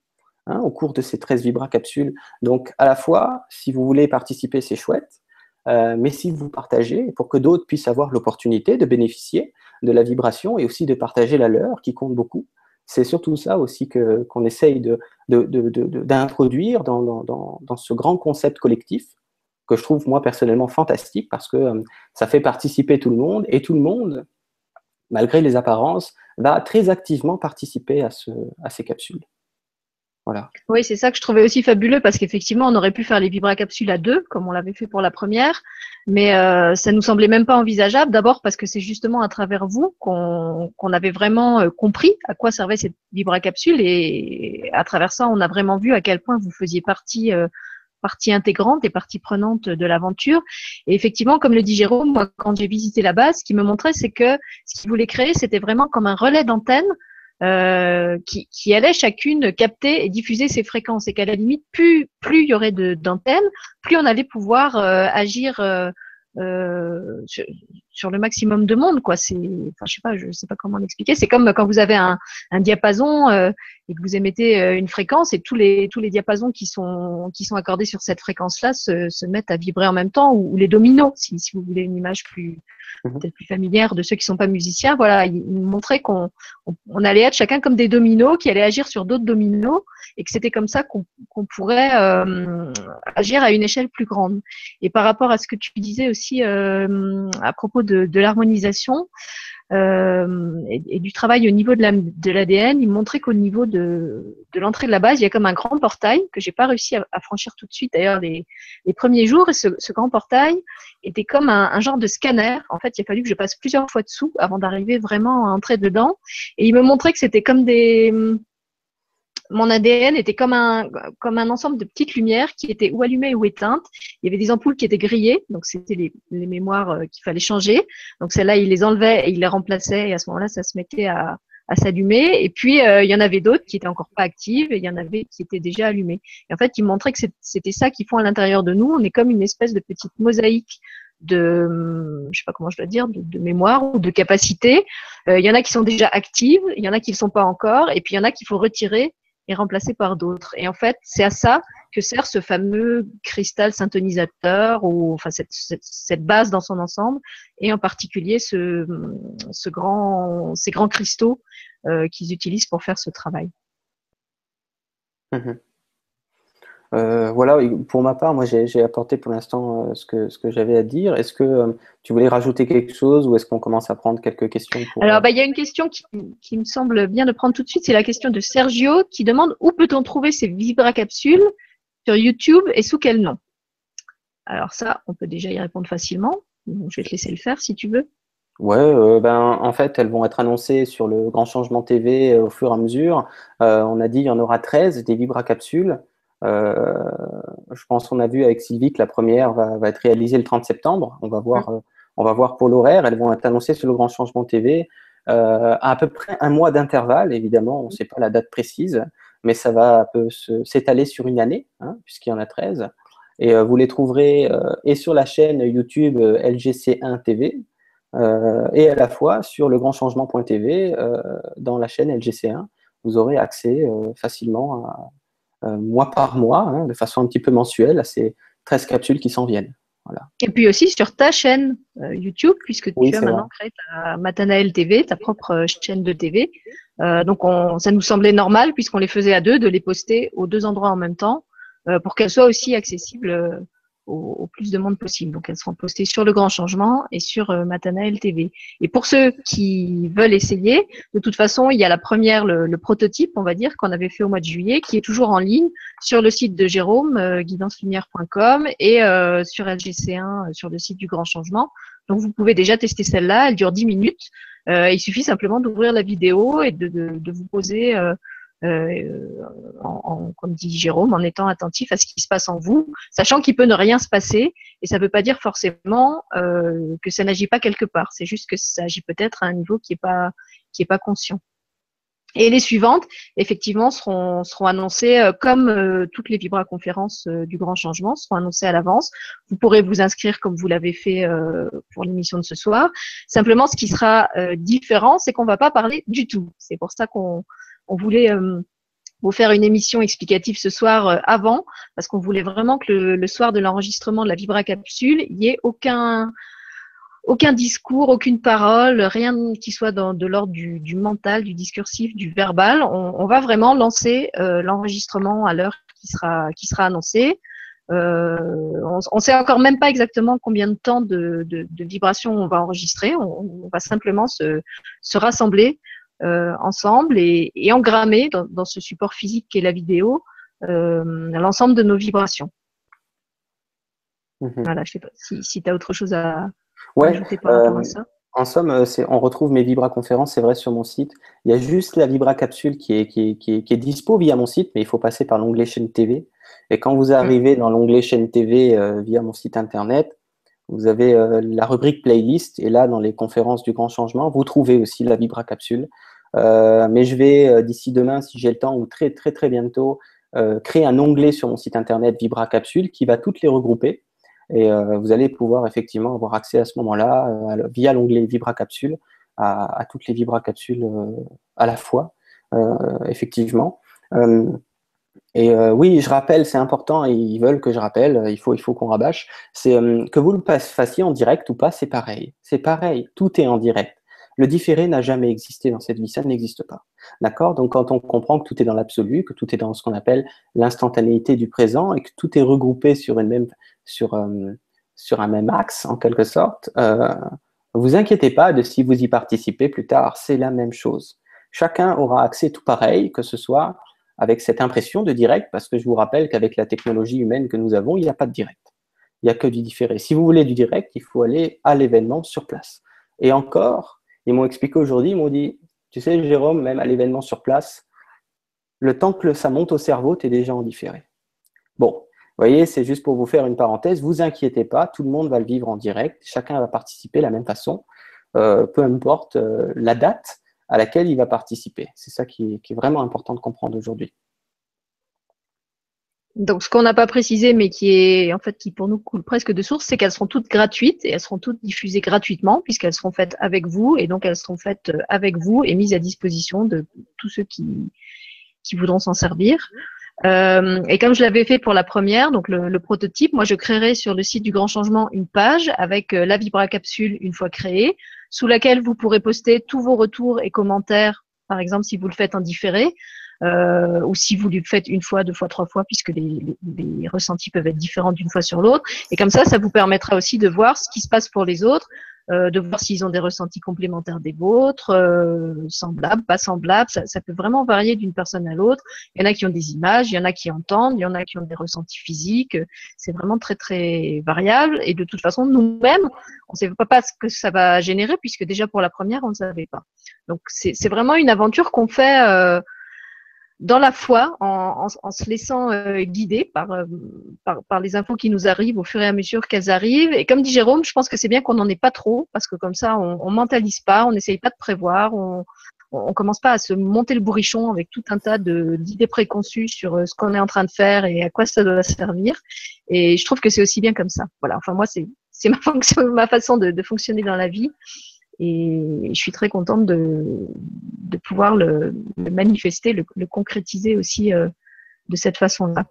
Hein, au cours de ces 13 vibracapsules. Donc, à la fois, si vous voulez participer, c'est chouette, euh, mais si vous partagez, pour que d'autres puissent avoir l'opportunité de bénéficier de la vibration et aussi de partager la leur, qui compte beaucoup, c'est surtout ça aussi que, qu'on essaye d'introduire dans, ce grand concept collectif que je trouve moi personnellement fantastique parce que euh, ça fait participer tout le monde et tout le monde, malgré les apparences, va très activement participer à, ce, à ces capsules. Voilà. Oui, c'est ça que je trouvais aussi fabuleux parce qu'effectivement, on aurait pu faire les vibracapsules à deux, comme on l'avait fait pour la première, mais euh, ça nous semblait même pas envisageable. D'abord parce que c'est justement à travers vous qu'on avait vraiment euh, compris à quoi servait cette vibracapsule et à travers ça, on a vraiment vu à quel point vous faisiez partie euh, partie intégrante et partie prenante de l'aventure. Et effectivement, comme le dit Jérôme, moi, quand j'ai visité la base, ce qui me montrait, c'est que ce qu'il voulait créer, c'était vraiment comme un relais d'antenne euh, qui, qui allaient chacune capter et diffuser ces fréquences. Et qu'à la limite, plus plus il y aurait d'antennes, plus on allait pouvoir euh, agir euh, euh, sur, le maximum de monde quoi. C'est enfin je sais pas je sais pas comment l'expliquer. C'est comme quand vous avez un, un diapason euh, et que vous émettez euh, une fréquence et tous les tous les diapasons qui sont qui sont accordés sur cette fréquence là se, se mettent à vibrer en même temps ou, les dominos si, si vous voulez une image plus mhm. peut-être plus familière de ceux qui sont pas musiciens voilà il, montrait qu'on on, allait être chacun comme des dominos qui allaient agir sur d'autres dominos et que c'était comme ça qu'on qu'on pourrait euh, agir à une échelle plus grande et par rapport à ce que tu disais aussi euh, à propos de, de l'harmonisation euh, et, du travail au niveau de l'ADN, il montrait qu'au niveau de, l'entrée de la base, il y a comme un grand portail que j'ai pas réussi à, franchir tout de suite d'ailleurs les, premiers jours. Et ce, grand portail était comme un, genre de scanner. En fait, il a fallu que je passe plusieurs fois dessous avant d'arriver vraiment à entrer dedans. Et il me montrait que c'était comme des mon ADN était comme un, comme un ensemble de petites lumières qui étaient ou allumées ou éteintes. Il y avait des ampoules qui étaient grillées, donc c'était les, les, mémoires euh, qu'il fallait changer. Donc celles-là, il les enlevait et il les remplaçait, et à ce moment-là, ça se mettait à, à s'allumer. Et puis, euh, il y en avait d'autres qui étaient encore pas actives et il y en avait qui étaient déjà allumées. Et en fait, il montrait que c'était ça qu'ils font à l'intérieur de nous. On est comme une espèce de petite mosaïque de, je sais pas comment je dois dire, de, de mémoire ou de capacité. Euh, il y en a qui sont déjà actives, il y en a qui ne le sont pas encore, et puis il y en a qu'il faut retirer est remplacé par d'autres. Et en fait, c'est à ça que sert ce fameux cristal syntonisateur ou enfin cette, base dans son ensemble, et en particulier ces grands cristaux euh, qu'ils utilisent pour faire ce travail. Mmh euh, voilà, pour ma part, moi j'ai apporté pour l'instant euh, ce que, ce que j'avais à dire. Est-ce que euh, tu voulais rajouter quelque chose ou est-ce qu'on commence à prendre quelques questions Alors, bah, il y a une question qui, qui, me semble bien de prendre tout de suite, c'est la question de Sergio qui demande où peut-on trouver ces vibracapsules sur YouTube et sous quel nom? Alors ça, on peut déjà y répondre facilement. Je vais te laisser le faire si tu veux. Ouais, ben, en fait, elles vont être annoncées sur le Grand Changement TV au fur et à mesure. on a dit il y en aura 13 des vibracapsules. Euh, je pense qu'on a vu avec Sylvie que la première va, va, être réalisée le 30 septembre. On va voir, euh, on va voir pour l'horaire. Elles vont être annoncées sur le Grand Changement TV euh, à à peu près un mois d'intervalle. Évidemment, on ne sait pas la date précise, mais ça va s'étaler sur une année, hein, puisqu'il y en a 13. Et euh, vous les trouverez euh, et sur la chaîne YouTube LGC1 TV et à la fois sur le grand changement.tv dans la chaîne LGC1. Vous aurez accès facilement à, euh, mois par mois, hein, de façon un petit peu mensuelle, à ces 13 capsules qui s'en viennent. Voilà. Et puis aussi sur ta chaîne euh, YouTube, puisque tu as maintenant créé ta Matanael TV, ta propre euh, chaîne de TV. donc on, ça nous semblait normal, puisqu'on les faisait à deux, de les poster aux deux endroits en même temps, pour qu'elles soient aussi accessibles au, plus de monde possible. Donc elles seront postées sur le Grand Changement et sur euh, Matanael TV. Et pour ceux qui veulent essayer, de toute façon, il y a la première, le, prototype, on va dire, qu'on avait fait au mois de juillet, qui est toujours en ligne sur le site de Jérôme, euh, guidancelumière.com et euh, sur LGC1, euh, sur le site du Grand Changement. Donc vous pouvez déjà tester celle-là, elle dure 10 minutes. il suffit simplement d'ouvrir la vidéo et de, de, de vous poser euh, en, comme dit Jérôme, en étant attentif à ce qui se passe en vous, sachant qu'il peut ne rien se passer, et ça ne veut pas dire forcément euh, que ça n'agit pas quelque part. C'est juste que ça agit peut-être à un niveau qui n'est pas pas conscient. Et les suivantes, effectivement, seront, annoncées euh, comme euh, toutes les vibra-conférences euh, du Grand Changement, seront annoncées à l'avance. Vous pourrez vous inscrire comme vous l'avez fait pour l'émission de ce soir. Simplement, ce qui sera différent, c'est qu'on va pas parler du tout. C'est pour ça qu'on on voulait vous faire une émission explicative ce soir avant, parce qu'on voulait vraiment que le, soir de l'enregistrement de la vibra-capsule, il n'y ait aucun aucun discours, aucune parole, rien qui soit dans, de l'ordre du, mental, du discursif, du verbal. On, va vraiment lancer euh, l'enregistrement à l'heure qui sera, qui sera annoncée. Euh, on ne sait encore même pas exactement combien de temps de, vibrations on va enregistrer. On, va simplement se, se rassembler euh, ensemble et, et engrammer dans, dans, ce support physique qui est la vidéo euh, l'ensemble de nos vibrations. Mhm. Voilà, je sais pas si, si tu as autre chose à, Ouais. Euh, en somme, euh, on retrouve mes Vibra conférences, c'est vrai, sur mon site. Il y a juste la Vibra capsule qui est, qui est, qui est, dispo via mon site, mais il faut passer par l'onglet chaîne TV. Et quand vous arrivez dans l'onglet chaîne TV euh, via mon site internet, vous avez la rubrique playlist et là, dans les conférences du grand changement, vous trouvez aussi la Vibra capsule. mais je vais d'ici demain, si j'ai le temps, ou très très très bientôt, créer un onglet sur mon site internet Vibra capsule qui va toutes les regrouper. Et euh, vous allez pouvoir effectivement avoir accès à ce moment-là, euh, via l'onglet Vibra Capsule, à, toutes les Vibra Capsules euh, à la fois, effectivement. Et oui, je rappelle, c'est important, ils veulent que je rappelle, il faut, il faut qu'on rabâche, c'est que vous le fassiez en direct ou pas, c'est pareil. C'est pareil, tout est en direct. Le différé n'a jamais existé dans cette vie, ça n'existe pas. D'accord? Donc quand on comprend que tout est dans l'absolu, que tout est dans ce qu'on appelle l'instantanéité du présent et que tout est regroupé sur une même sur, euh, sur un même axe en quelque sorte, euh, vous inquiétez pas de si vous y participez plus tard, c'est la même chose. Chacun aura accès tout pareil, que ce soit avec cette impression de direct, parce que je vous rappelle qu'avec la technologie humaine que nous avons, il n'y a pas de direct. Il n'y a que du différé. Si vous voulez du direct, il faut aller à l'événement sur place. Et encore, ils m'ont expliqué aujourd'hui, ils m'ont dit, tu sais, Jérôme, même à l'événement sur place, le temps que ça monte au cerveau, tu es déjà en différé. Bon, vous voyez, c'est juste pour vous faire une parenthèse. Vous inquiétez pas, tout le monde va le vivre en direct. Chacun va participer de la même façon, euh, peu importe euh, la date à laquelle il va participer. C'est ça qui est vraiment important de comprendre aujourd'hui. Donc, ce qu'on n'a pas précisé, mais qui est en fait qui pour nous coule presque de source, c'est qu'elles seront toutes gratuites et elles seront toutes diffusées gratuitement puisqu'elles seront faites avec vous et donc elles seront faites euh, avec vous et mises à disposition de tous ceux qui voudront s'en servir. Euh, et comme je l'avais fait pour la première, donc le, le, prototype, moi je créerai sur le site du Grand Changement une page avec euh, la Vibra Capsule une fois créée, sous laquelle vous pourrez poster tous vos retours et commentaires, par exemple si vous le faites en différé, euh, ou si vous le faites une fois, deux fois, trois fois, puisque les, les, ressentis peuvent être différents d'une fois sur l'autre. Et comme ça, ça vous permettra aussi de voir ce qui se passe pour les autres, euh, de voir s'ils ont des ressentis complémentaires des vôtres, euh, semblables, pas semblables. Ça, ça, peut vraiment varier d'une personne à l'autre. Il y en a qui ont des images, il y en a qui entendent, il y en a qui ont des ressentis physiques. C'est vraiment très très variable. Et de toute façon, nous-mêmes, on ne sait pas ce que ça va générer, puisque déjà pour la première, on ne savait pas. Donc c'est vraiment une aventure qu'on fait. Euh, dans la foi, en, en, en se laissant euh, guider par, euh, par, par, les infos qui nous arrivent au fur et à mesure qu'elles arrivent. Et comme dit Jérôme, je pense que c'est bien qu'on n'en ait pas trop, parce que comme ça, on, on mentalise pas, on n'essaye pas de prévoir, on, on commence pas à se monter le bourrichon avec tout un tas d'idées préconçues sur euh, ce qu'on est en train de faire et à quoi ça doit servir. Et je trouve que c'est aussi bien comme ça. Voilà. Enfin, moi, c'est ma, ma façon de, de fonctionner dans la vie. Et je suis très contente de, pouvoir le, manifester, le, concrétiser aussi euh, de cette façon-là.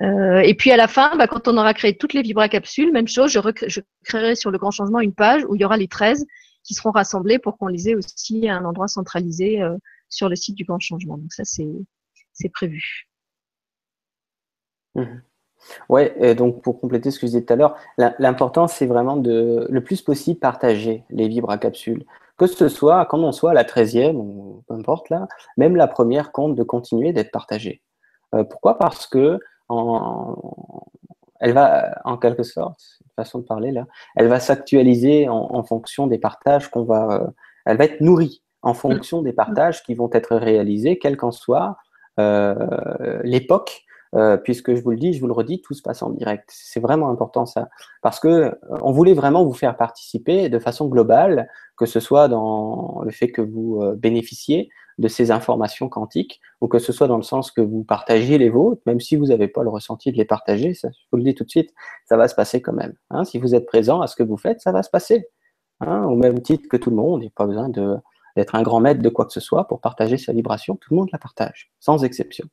Euh, et puis à la fin, bah, quand on aura créé toutes les vibra-capsules, même chose, je, créerai sur le grand changement une page où il y aura les 13 qui seront rassemblés pour qu'on les ait aussi à un endroit centralisé euh, sur le site du grand changement. Donc ça, c'est prévu. Mmh. Ouais, donc pour compléter ce que je disais tout à l'heure, l'important c'est vraiment de le plus possible partager les vibra capsules. Que ce soit, quand on soit à la 13e, ou peu importe là, même la première compte de continuer d'être partagée. Euh, pourquoi? Parce que elle va, en quelque sorte, façon de parler là, elle va s'actualiser en, fonction des partages qu'on va. Euh, elle va être nourrie en fonction des partages qui vont être réalisés, quelle qu'en soit euh, l'époque euh, puisque je vous le dis, je vous le redis, tout se passe en direct. C'est vraiment important ça, parce que euh, on voulait vraiment vous faire participer de façon globale, que ce soit dans le fait que vous euh, bénéficiez de ces informations quantiques, ou que ce soit dans le sens que vous partagez les vôtres, même si vous n'avez pas le ressenti de les partager, ça, je vous le dis tout de suite, ça va se passer quand même. Hein. Si vous êtes présent à ce que vous faites, ça va se passer. Hein. Au même titre que tout le monde, il n'y a pas besoin d'être un grand maître de quoi que ce soit pour partager sa vibration, tout le monde la partage, sans exception.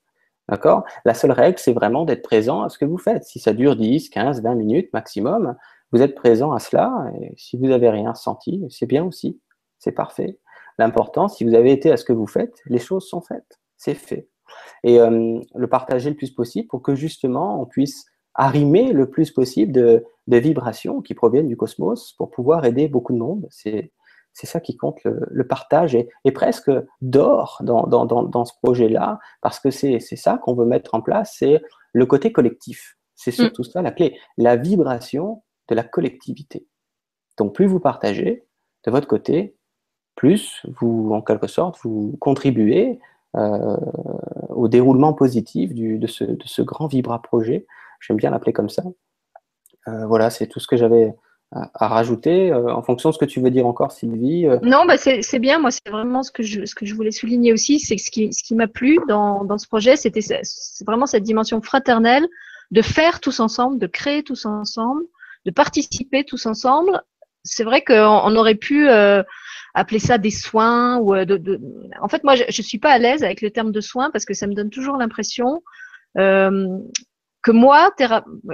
D'accord? La seule règle, c'est vraiment d'être présent à ce que vous faites. Si ça dure 10, 15, 20 minutes maximum, vous êtes présent à cela. Et si vous n'avez rien senti, c'est bien aussi. C'est parfait. L'important, si vous avez été à ce que vous faites, les choses sont faites. C'est fait. Et euh, le partager le plus possible pour que justement on puisse arrimer le plus possible de, vibrations qui proviennent du cosmos pour pouvoir aider beaucoup de monde. C'est c'est ça qui compte, le, partage est, presque d'or dans, dans, ce projet-là, parce que c'est ça qu'on veut mettre en place, c'est le côté collectif. C'est mm. surtout ça la clé, la vibration de la collectivité. Donc plus vous partagez de votre côté, plus vous, en quelque sorte, vous contribuez euh, au déroulement positif de, ce, de, ce, grand Vibra projet. J'aime bien l'appeler comme ça. Euh, voilà, c'est tout ce que j'avais à, rajouter euh, en fonction de ce que tu veux dire encore, Sylvie euh. Non, bah c'est bien. Moi, c'est vraiment ce que, je, ce que je voulais souligner aussi. C'est ce qui, ce qui m'a plu dans, dans ce projet, c'était vraiment cette dimension fraternelle de faire tous ensemble, de créer tous ensemble, de participer tous ensemble. C'est vrai qu'on aurait pu euh, appeler ça des soins ou de, de... En fait, moi, je, je suis pas à l'aise avec le terme de soins parce que ça me donne toujours l'impression que moi,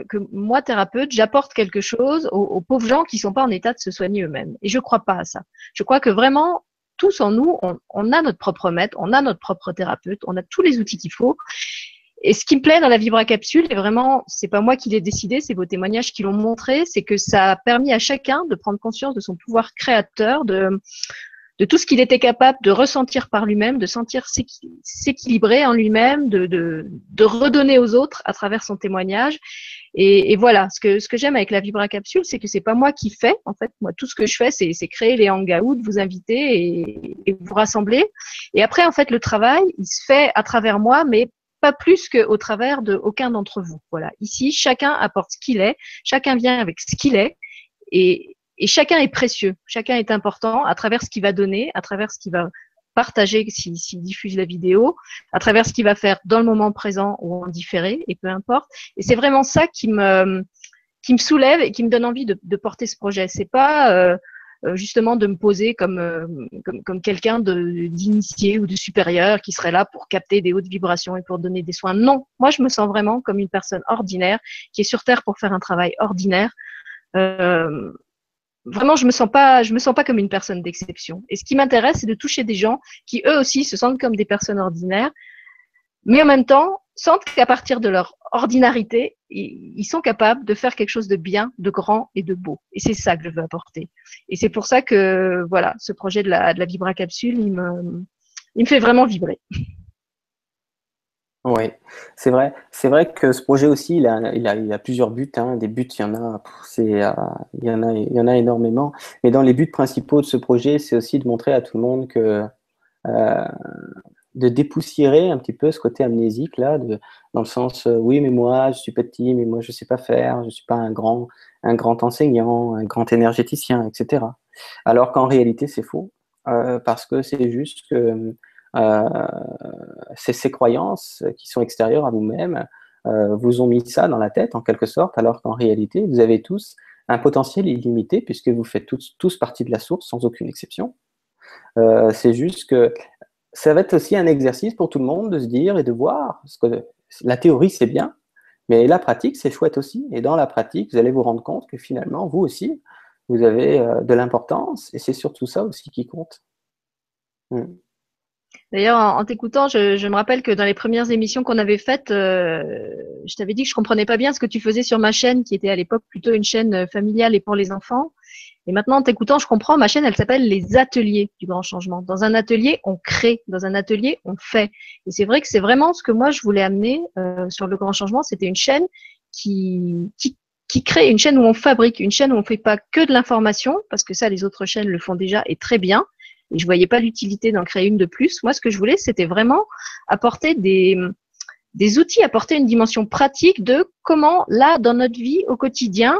que moi thérapeute, j'apporte quelque chose aux, pauvres gens qui sont pas en état de se soigner eux-mêmes. Et je crois pas à ça. Je crois que vraiment, tous en nous, on, a notre propre maître, on a notre propre thérapeute, on a tous les outils qu'il faut. Et ce qui me plaît dans la Vibra Capsule, et vraiment, c'est pas moi qui l'ai décidé, c'est vos témoignages qui l'ont montré, c'est que ça a permis à chacun de prendre conscience de son pouvoir créateur, de, de tout ce qu'il était capable de ressentir par lui-même, de sentir s'équilibrer en lui-même, de, de, de, redonner aux autres à travers son témoignage. Et, et voilà, ce que, ce que j'aime avec la Vibra Capsule, c'est que c'est pas moi qui fais. En fait, moi, tout ce que je fais, c'est créer les hangouts, vous inviter et, et vous rassembler. Et après, en fait, le travail, il se fait à travers moi, mais pas plus qu'au travers de aucun d'entre vous. Voilà. Ici, chacun apporte ce qu'il est, chacun vient avec ce qu'il est. Et, et chacun est précieux, chacun est important à travers ce qu'il va donner, à travers ce qu'il va partager s'il diffuse la vidéo, à travers ce qu'il va faire dans le moment présent ou en différé, et peu importe. Et c'est vraiment ça qui me qui me soulève et qui me donne envie de, de porter ce projet. C'est pas euh, euh justement de me poser comme euh, comme, comme quelqu'un d'initié ou de supérieur qui serait là pour capter des hautes vibrations et pour donner des soins. Non, moi je me sens vraiment comme une personne ordinaire qui est sur terre pour faire un travail ordinaire. Euh, vraiment, je me sens pas, je me sens pas comme une personne d'exception. Et ce qui m'intéresse, c'est de toucher des gens qui eux aussi se sentent comme des personnes ordinaires, mais en même temps sentent qu'à partir de leur ordinarité, ils sont capables de faire quelque chose de bien, de grand et de beau. Et c'est ça que je veux apporter. Et c'est pour ça que voilà, ce projet de la, Vibra Capsule, il me, il me fait vraiment vibrer. Oui, c'est vrai. C'est vrai que ce projet aussi, il a, il a, il a plusieurs buts. Hein. Des buts, il y en a, c'est, euh, il y en a, il y en a énormément. Mais dans les buts principaux de ce projet, c'est aussi de montrer à tout le monde que euh, de dépoussiérer un petit peu ce côté amnésique là, de, dans le sens, euh, oui, mais moi, je suis petit, mais moi, je sais pas faire, je suis pas un grand, un grand enseignant, un grand énergéticien, etc. Alors qu'en réalité, c'est faux, euh, parce que c'est juste que c'est ces croyances qui sont extérieures à vous-même euh, vous ont mis ça dans la tête en quelque sorte, alors qu'en réalité, vous avez tous un potentiel illimité puisque vous faites tous, tous partie de la source sans aucune exception. Euh, c'est juste que ça va être aussi un exercice pour tout le monde de se dire et de voir, parce que la théorie c'est bien, mais la pratique c'est chouette aussi. Et dans la pratique, vous allez vous rendre compte que finalement, vous aussi, vous avez de l'importance et c'est surtout ça aussi qui compte. Hmm. D'ailleurs, en, t'écoutant, je, me rappelle que dans les premières émissions qu'on avait faites, euh, je t'avais dit que je comprenais pas bien ce que tu faisais sur ma chaîne, qui était à l'époque plutôt une chaîne euh, familiale et pour les enfants. Et maintenant, en t'écoutant, je comprends. Ma chaîne, elle s'appelle les ateliers du grand changement. Dans un atelier, on crée. Dans un atelier, on fait. Et c'est vrai que c'est vraiment ce que moi je voulais amener euh, sur le grand changement. C'était une chaîne qui, qui qui crée une chaîne où on fabrique, une chaîne où on fait pas que de l'information, parce que ça, les autres chaînes le font déjà et très bien, et je voyais pas l'utilité d'en créer une de plus. Moi, ce que je voulais, c'était vraiment apporter des, des outils, apporter une dimension pratique de comment, là, dans notre vie au quotidien,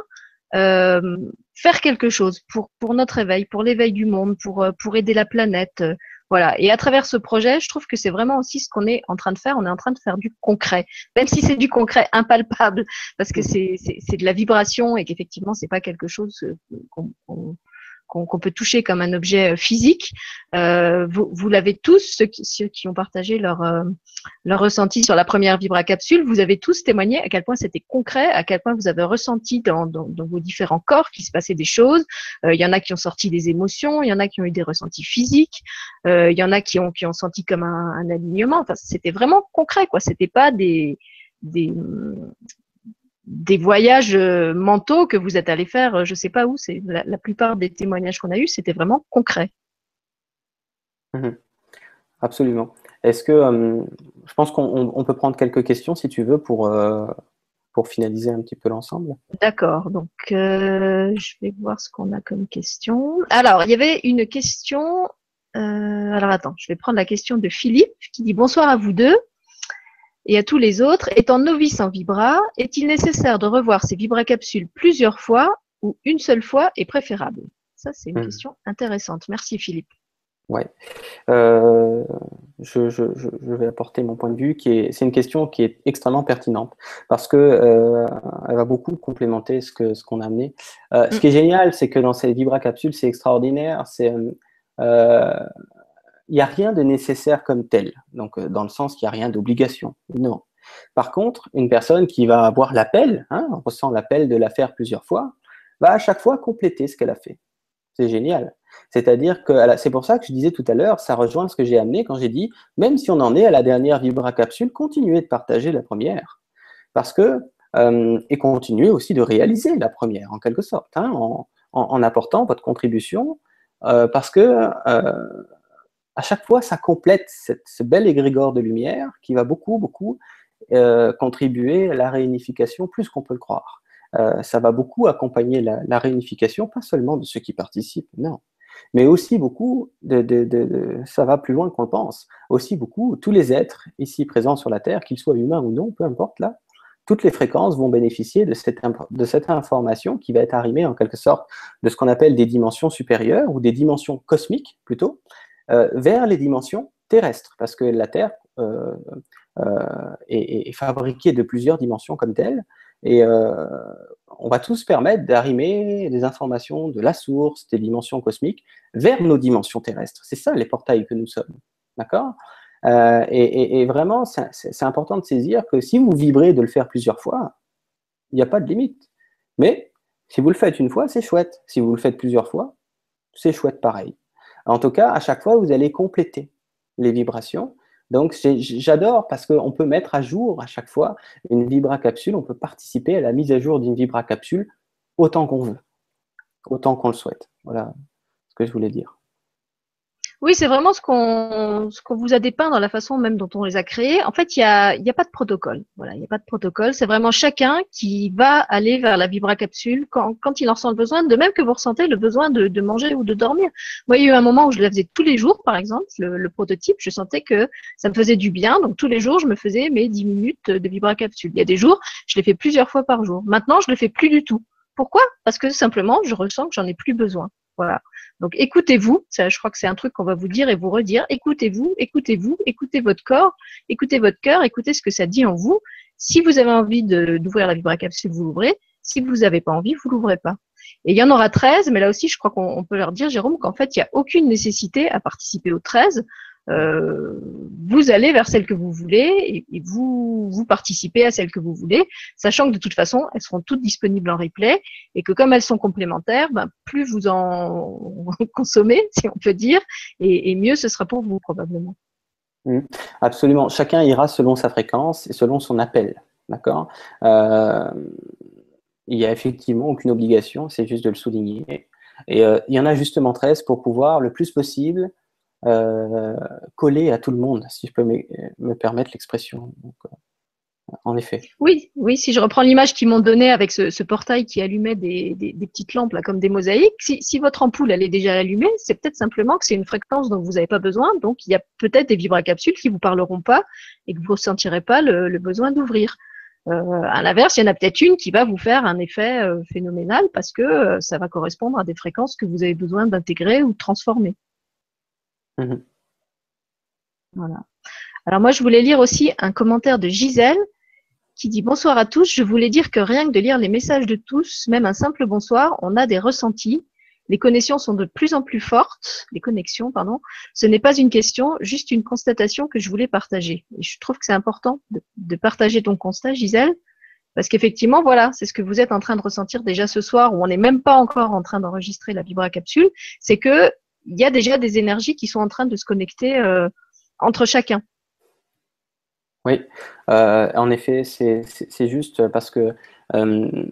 euh, faire quelque chose pour, pour notre éveil, pour l'éveil du monde, pour, euh, pour aider la planète. Voilà. Et à travers ce projet, je trouve que c'est vraiment aussi ce qu'on est en train de faire. On est en train de faire du concret, même si c'est du concret impalpable, parce que c'est de la vibration et qu'effectivement, c'est pas quelque chose qu'on qu'on peut toucher comme un objet euh, physique. Euh, vous, vous l'avez tous, ceux qui, ceux qui, ont partagé leur, euh, leur ressenti sur la première Vibra capsule, vous avez tous témoigné à quel point c'était concret, à quel point vous avez ressenti dans, dans, dans vos différents corps qu'il se passait des choses. Euh, il y en a qui ont sorti des émotions, il y en a qui ont eu des ressentis physiques, euh, il y en a qui ont, qui ont senti comme un, un alignement. Enfin, c'était vraiment concret, quoi. C'était pas des, des, des voyages euh, mentaux que vous êtes allés faire, euh, je ne sais pas où, c'est la, plupart des témoignages qu'on a eus, c'était vraiment concret. Mhm. Absolument. Est-ce que euh, je pense qu'on peut prendre quelques questions si tu veux pour, pour finaliser un petit peu l'ensemble D'accord. Donc je vais voir ce qu'on a comme question. Alors il y avait une question. alors attends, je vais prendre la question de Philippe qui dit bonsoir à vous deux et à tous les autres, étant novice en vibra, est-il nécessaire de revoir ces vibracapsules plusieurs fois ou une seule fois est préférable? Ça, c'est une hmm. question intéressante. Merci Philippe. Ouais, euh, je, je, je, vais apporter mon point de vue. Qui est, c'est une question qui est extrêmement pertinente parce que euh, elle va beaucoup complémenter ce que ce qu'on a amené. Euh, Ce hmm. qui est génial, c'est que dans ces vibracapsules, c'est extraordinaire. C'est euh, il n'y a rien de nécessaire comme tel, donc euh, dans le sens qu'il n'y a rien d'obligation. Non. Par contre, une personne qui va avoir l'appel, hein, ressent l'appel de la faire plusieurs fois, va à chaque fois compléter ce qu'elle a fait. C'est génial. C'est-à-dire que c'est pour ça que je disais tout à l'heure, ça rejoint ce que j'ai amené quand j'ai dit, même si on en est à la dernière Vibra capsule, continuez de partager la première, parce que euh, et continuez aussi de réaliser la première en quelque sorte, hein, en, apportant votre contribution, euh, parce que à chaque fois, ça complète ce bel égrégore de lumière qui va beaucoup, beaucoup euh, contribuer à la réunification plus qu'on peut le croire. Euh, ça va beaucoup accompagner la, réunification, pas seulement de ceux qui participent, non, mais aussi beaucoup, ça va plus loin qu'on le pense, aussi beaucoup, tous les êtres ici présents sur la Terre, qu'ils soient humains ou non, peu importe là, toutes les fréquences vont bénéficier de cette, de cette information qui va être arrimée en quelque sorte de ce qu'on appelle des dimensions supérieures ou des dimensions cosmiques plutôt, vers les dimensions terrestres, parce que la Terre euh, euh, est, fabriquée de plusieurs dimensions comme telle, et on va tous permettre d'arrimer des informations de la source, des dimensions cosmiques, vers nos dimensions terrestres. C'est ça les portails que nous sommes. D'accord? Euh, et, vraiment, c'est important de saisir que si vous vibrez de le faire plusieurs fois, il n'y a pas de limite. Mais si vous le faites une fois, c'est chouette. Si vous le faites plusieurs fois, c'est chouette pareil. En tout cas, à chaque fois, vous allez compléter les vibrations. Donc, j'adore parce qu'on peut mettre à jour à chaque fois une vibra capsule. On peut participer à la mise à jour d'une vibra capsule autant qu'on veut, autant qu'on le souhaite. Voilà ce que je voulais dire. Oui, c'est vraiment ce qu'on ce qu'on vous a dépeint dans la façon même dont on les a créés. En fait, il y a a pas de protocole. Voilà, il y a pas de protocole. C'est vraiment chacun qui va aller vers la vibracapsule quand quand il en ressent le besoin. De même que vous ressentez le besoin de, manger ou de dormir. Moi, il y a eu un moment où je le faisais tous les jours, par exemple, le, prototype. Je sentais que ça me faisait du bien. Donc tous les jours, je me faisais mes 10 minutes de vibracapsule. Il y a des jours, je l'ai fait plusieurs fois par jour. Maintenant, je le fais plus du tout. Pourquoi? Parce que simplement, je ressens que j'en ai plus besoin. Voilà. Donc écoutez-vous, je crois que c'est un truc qu'on va vous dire et vous redire. Écoutez-vous, écoutez-vous, écoutez votre corps, écoutez votre cœur, écoutez ce que ça dit en vous. Si vous avez envie d'ouvrir la vibracapsule, vous l'ouvrez. Si vous n'avez pas envie, vous l'ouvrez pas. Et il y en aura 13, mais là aussi, je crois qu'on peut leur dire, Jérôme, qu'en fait, il n'y a aucune nécessité à participer aux 13. Euh, vous allez vers celle que vous voulez et, vous, vous participez à celle que vous voulez, sachant que de toute façon, elles seront toutes disponibles en replay et que comme elles sont complémentaires, ben, plus vous en consommez, si on peut dire, et, mieux ce sera pour vous probablement. Mmh. absolument. Chacun ira selon sa fréquence et selon son appel. D'accord? Euh, Il n'y a effectivement aucune obligation, c'est juste de le souligner. Et euh, il y en a justement 13 pour pouvoir le plus possible euh, collé à tout le monde, si je peux me, permettre l'expression. Euh, en effet. Oui, oui. Si je reprends l'image qu'ils m'ont donnée avec ce, portail qui allumait des, petites lampes là, comme des mosaïques, si, votre ampoule elle est déjà allumée, c'est peut-être simplement que c'est une fréquence dont vous n'avez pas besoin. Donc il y a peut-être des vibracapsules qui vous parleront pas et que vous ne ressentirez pas le, besoin d'ouvrir. Euh, à l'inverse, il y en a peut-être une qui va vous faire un effet phénoménal parce que ça va correspondre à des fréquences que vous avez besoin d'intégrer ou de transformer. Mhm. Voilà. Alors moi, je voulais lire aussi un commentaire de Gisèle qui dit bonsoir à tous. Je voulais dire que rien que de lire les messages de tous, même un simple bonsoir, on a des ressentis. Les connexions sont de plus en plus fortes. Les connexions, pardon. Ce n'est pas une question, juste une constatation que je voulais partager. Et je trouve que c'est important de, de, partager ton constat, Gisèle, parce qu'effectivement, voilà, c'est ce que vous êtes en train de ressentir déjà ce soir, où on n'est même pas encore en train d'enregistrer la Vibra Capsule. C'est que il y a déjà des énergies qui sont en train de se connecter euh, entre chacun. Oui, euh, en effet, c'est juste parce que euh,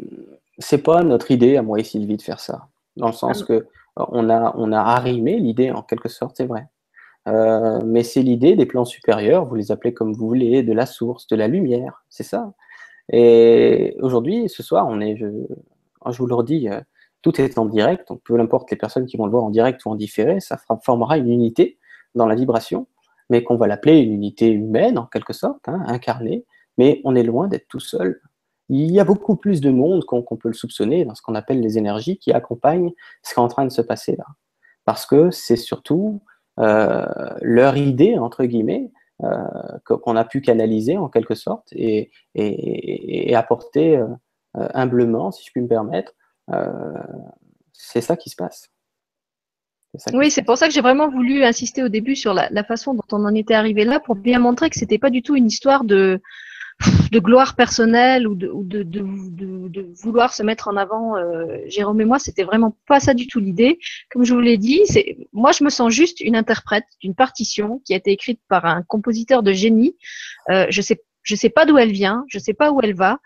c'est pas notre idée, à moi et Sylvie, de faire ça. Dans le sens ah que on a, on a arrimé l'idée, en quelque sorte, c'est vrai. Euh, mais c'est l'idée des plans supérieurs, vous les appelez comme vous voulez, de la source, de la lumière, c'est ça. Et aujourd'hui, ce soir, on est, je, je vous le redis, euh, tout est en direct, donc peu importe les personnes qui vont le voir en direct ou en différé, ça formera une unité dans la vibration mais qu'on va l'appeler une unité humaine en quelque sorte, hein, incarnée, mais on est loin d'être tout seul. Il y a beaucoup plus de monde qu'on peut le soupçonner dans ce qu'on appelle les énergies qui accompagnent ce qui est en train de se passer là. Parce que c'est surtout euh, leur idée, entre guillemets, euh, qu'on a pu canaliser en quelque sorte et, apporter euh, humblement, si je puis me permettre. C'est ça qui se passe. Oui, c'est pour ça que j'ai vraiment voulu insister au début sur la, façon dont on en était arrivé là, pour bien montrer que c'était pas du tout une histoire de, de gloire personnelle ou de, de, de, de, vouloir se mettre en avant. Euh, Jérôme et moi, c'était vraiment pas ça du tout l'idée. Comme je vous l'ai dit, c'est moi je me sens juste une interprète d'une partition qui a été écrite par un compositeur de génie. Euh, je sais je sais pas d'où elle vient, je sais pas où elle va.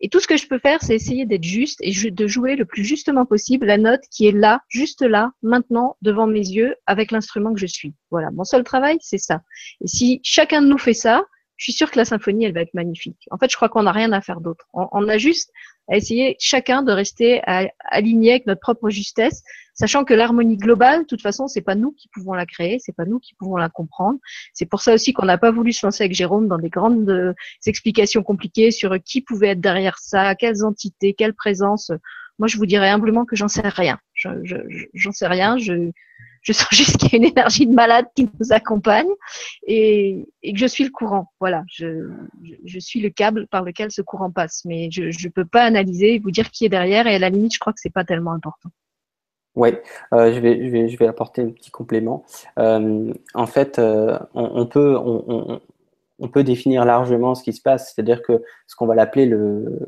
Et tout ce que je peux faire, c'est essayer d'être juste et de jouer le plus justement possible la note qui est là, juste là, maintenant, devant mes yeux, avec l'instrument que je suis. Voilà, mon seul travail, c'est ça. Et si chacun de nous fait ça, je suis sûre que la symphonie, elle va être magnifique. En fait, je crois qu'on n'a rien à faire d'autre. On, a juste à essayer chacun de rester aligné avec notre propre justesse, sachant que l'harmonie globale, de toute façon, c'est pas nous qui pouvons la créer, c'est pas nous qui pouvons la comprendre. C'est pour ça aussi qu'on n'a pas voulu se lancer avec Jérôme dans des grandes euh, explications compliquées sur qui pouvait être derrière ça, quelles entités, quelle présence. Moi, je vous dirais humblement que j'en sais rien. J'en je, sais rien. Je, je sens juste qu'il y a une énergie de malade qui nous accompagne et, que je suis le courant. Voilà, je, suis le câble par lequel ce courant passe. Mais je ne peux pas analyser et vous dire qui est derrière. Et à la limite, je crois que c'est pas tellement important. Oui, euh, je, vais, apporter un petit complément. Euh, en fait, euh, on, peut, définir largement ce qui se passe, c'est-à-dire que ce qu'on va l'appeler le.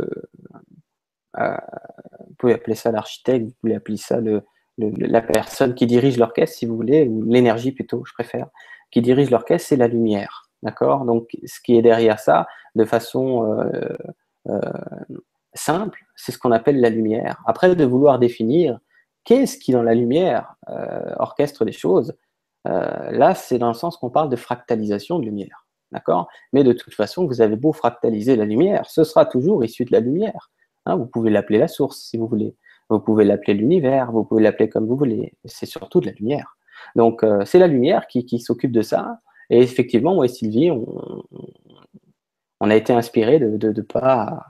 Vous pouvez appeler ça l'architecte, vous pouvez appeler ça le, la personne qui dirige l'orchestre, si vous voulez, ou l'énergie plutôt, je préfère, qui dirige l'orchestre, c'est la lumière. D'accord? Donc, ce qui est derrière ça, de façon euh, euh, simple, c'est ce qu'on appelle la lumière. Après, de vouloir définir qu'est-ce qui, dans la lumière, euh, orchestre les choses, là, c'est dans le sens qu'on parle de fractalisation de lumière. D'accord? Mais de toute façon, vous avez beau fractaliser la lumière, ce sera toujours issu de la lumière. Hein, vous pouvez l'appeler la source, si vous voulez. Vous pouvez l'appeler l'univers, vous pouvez l'appeler comme vous voulez. C'est surtout de la lumière. Donc, euh, c'est la lumière qui, s'occupe de ça. Et effectivement, moi et Sylvie, on, on a été inspirés de ne de, de pas,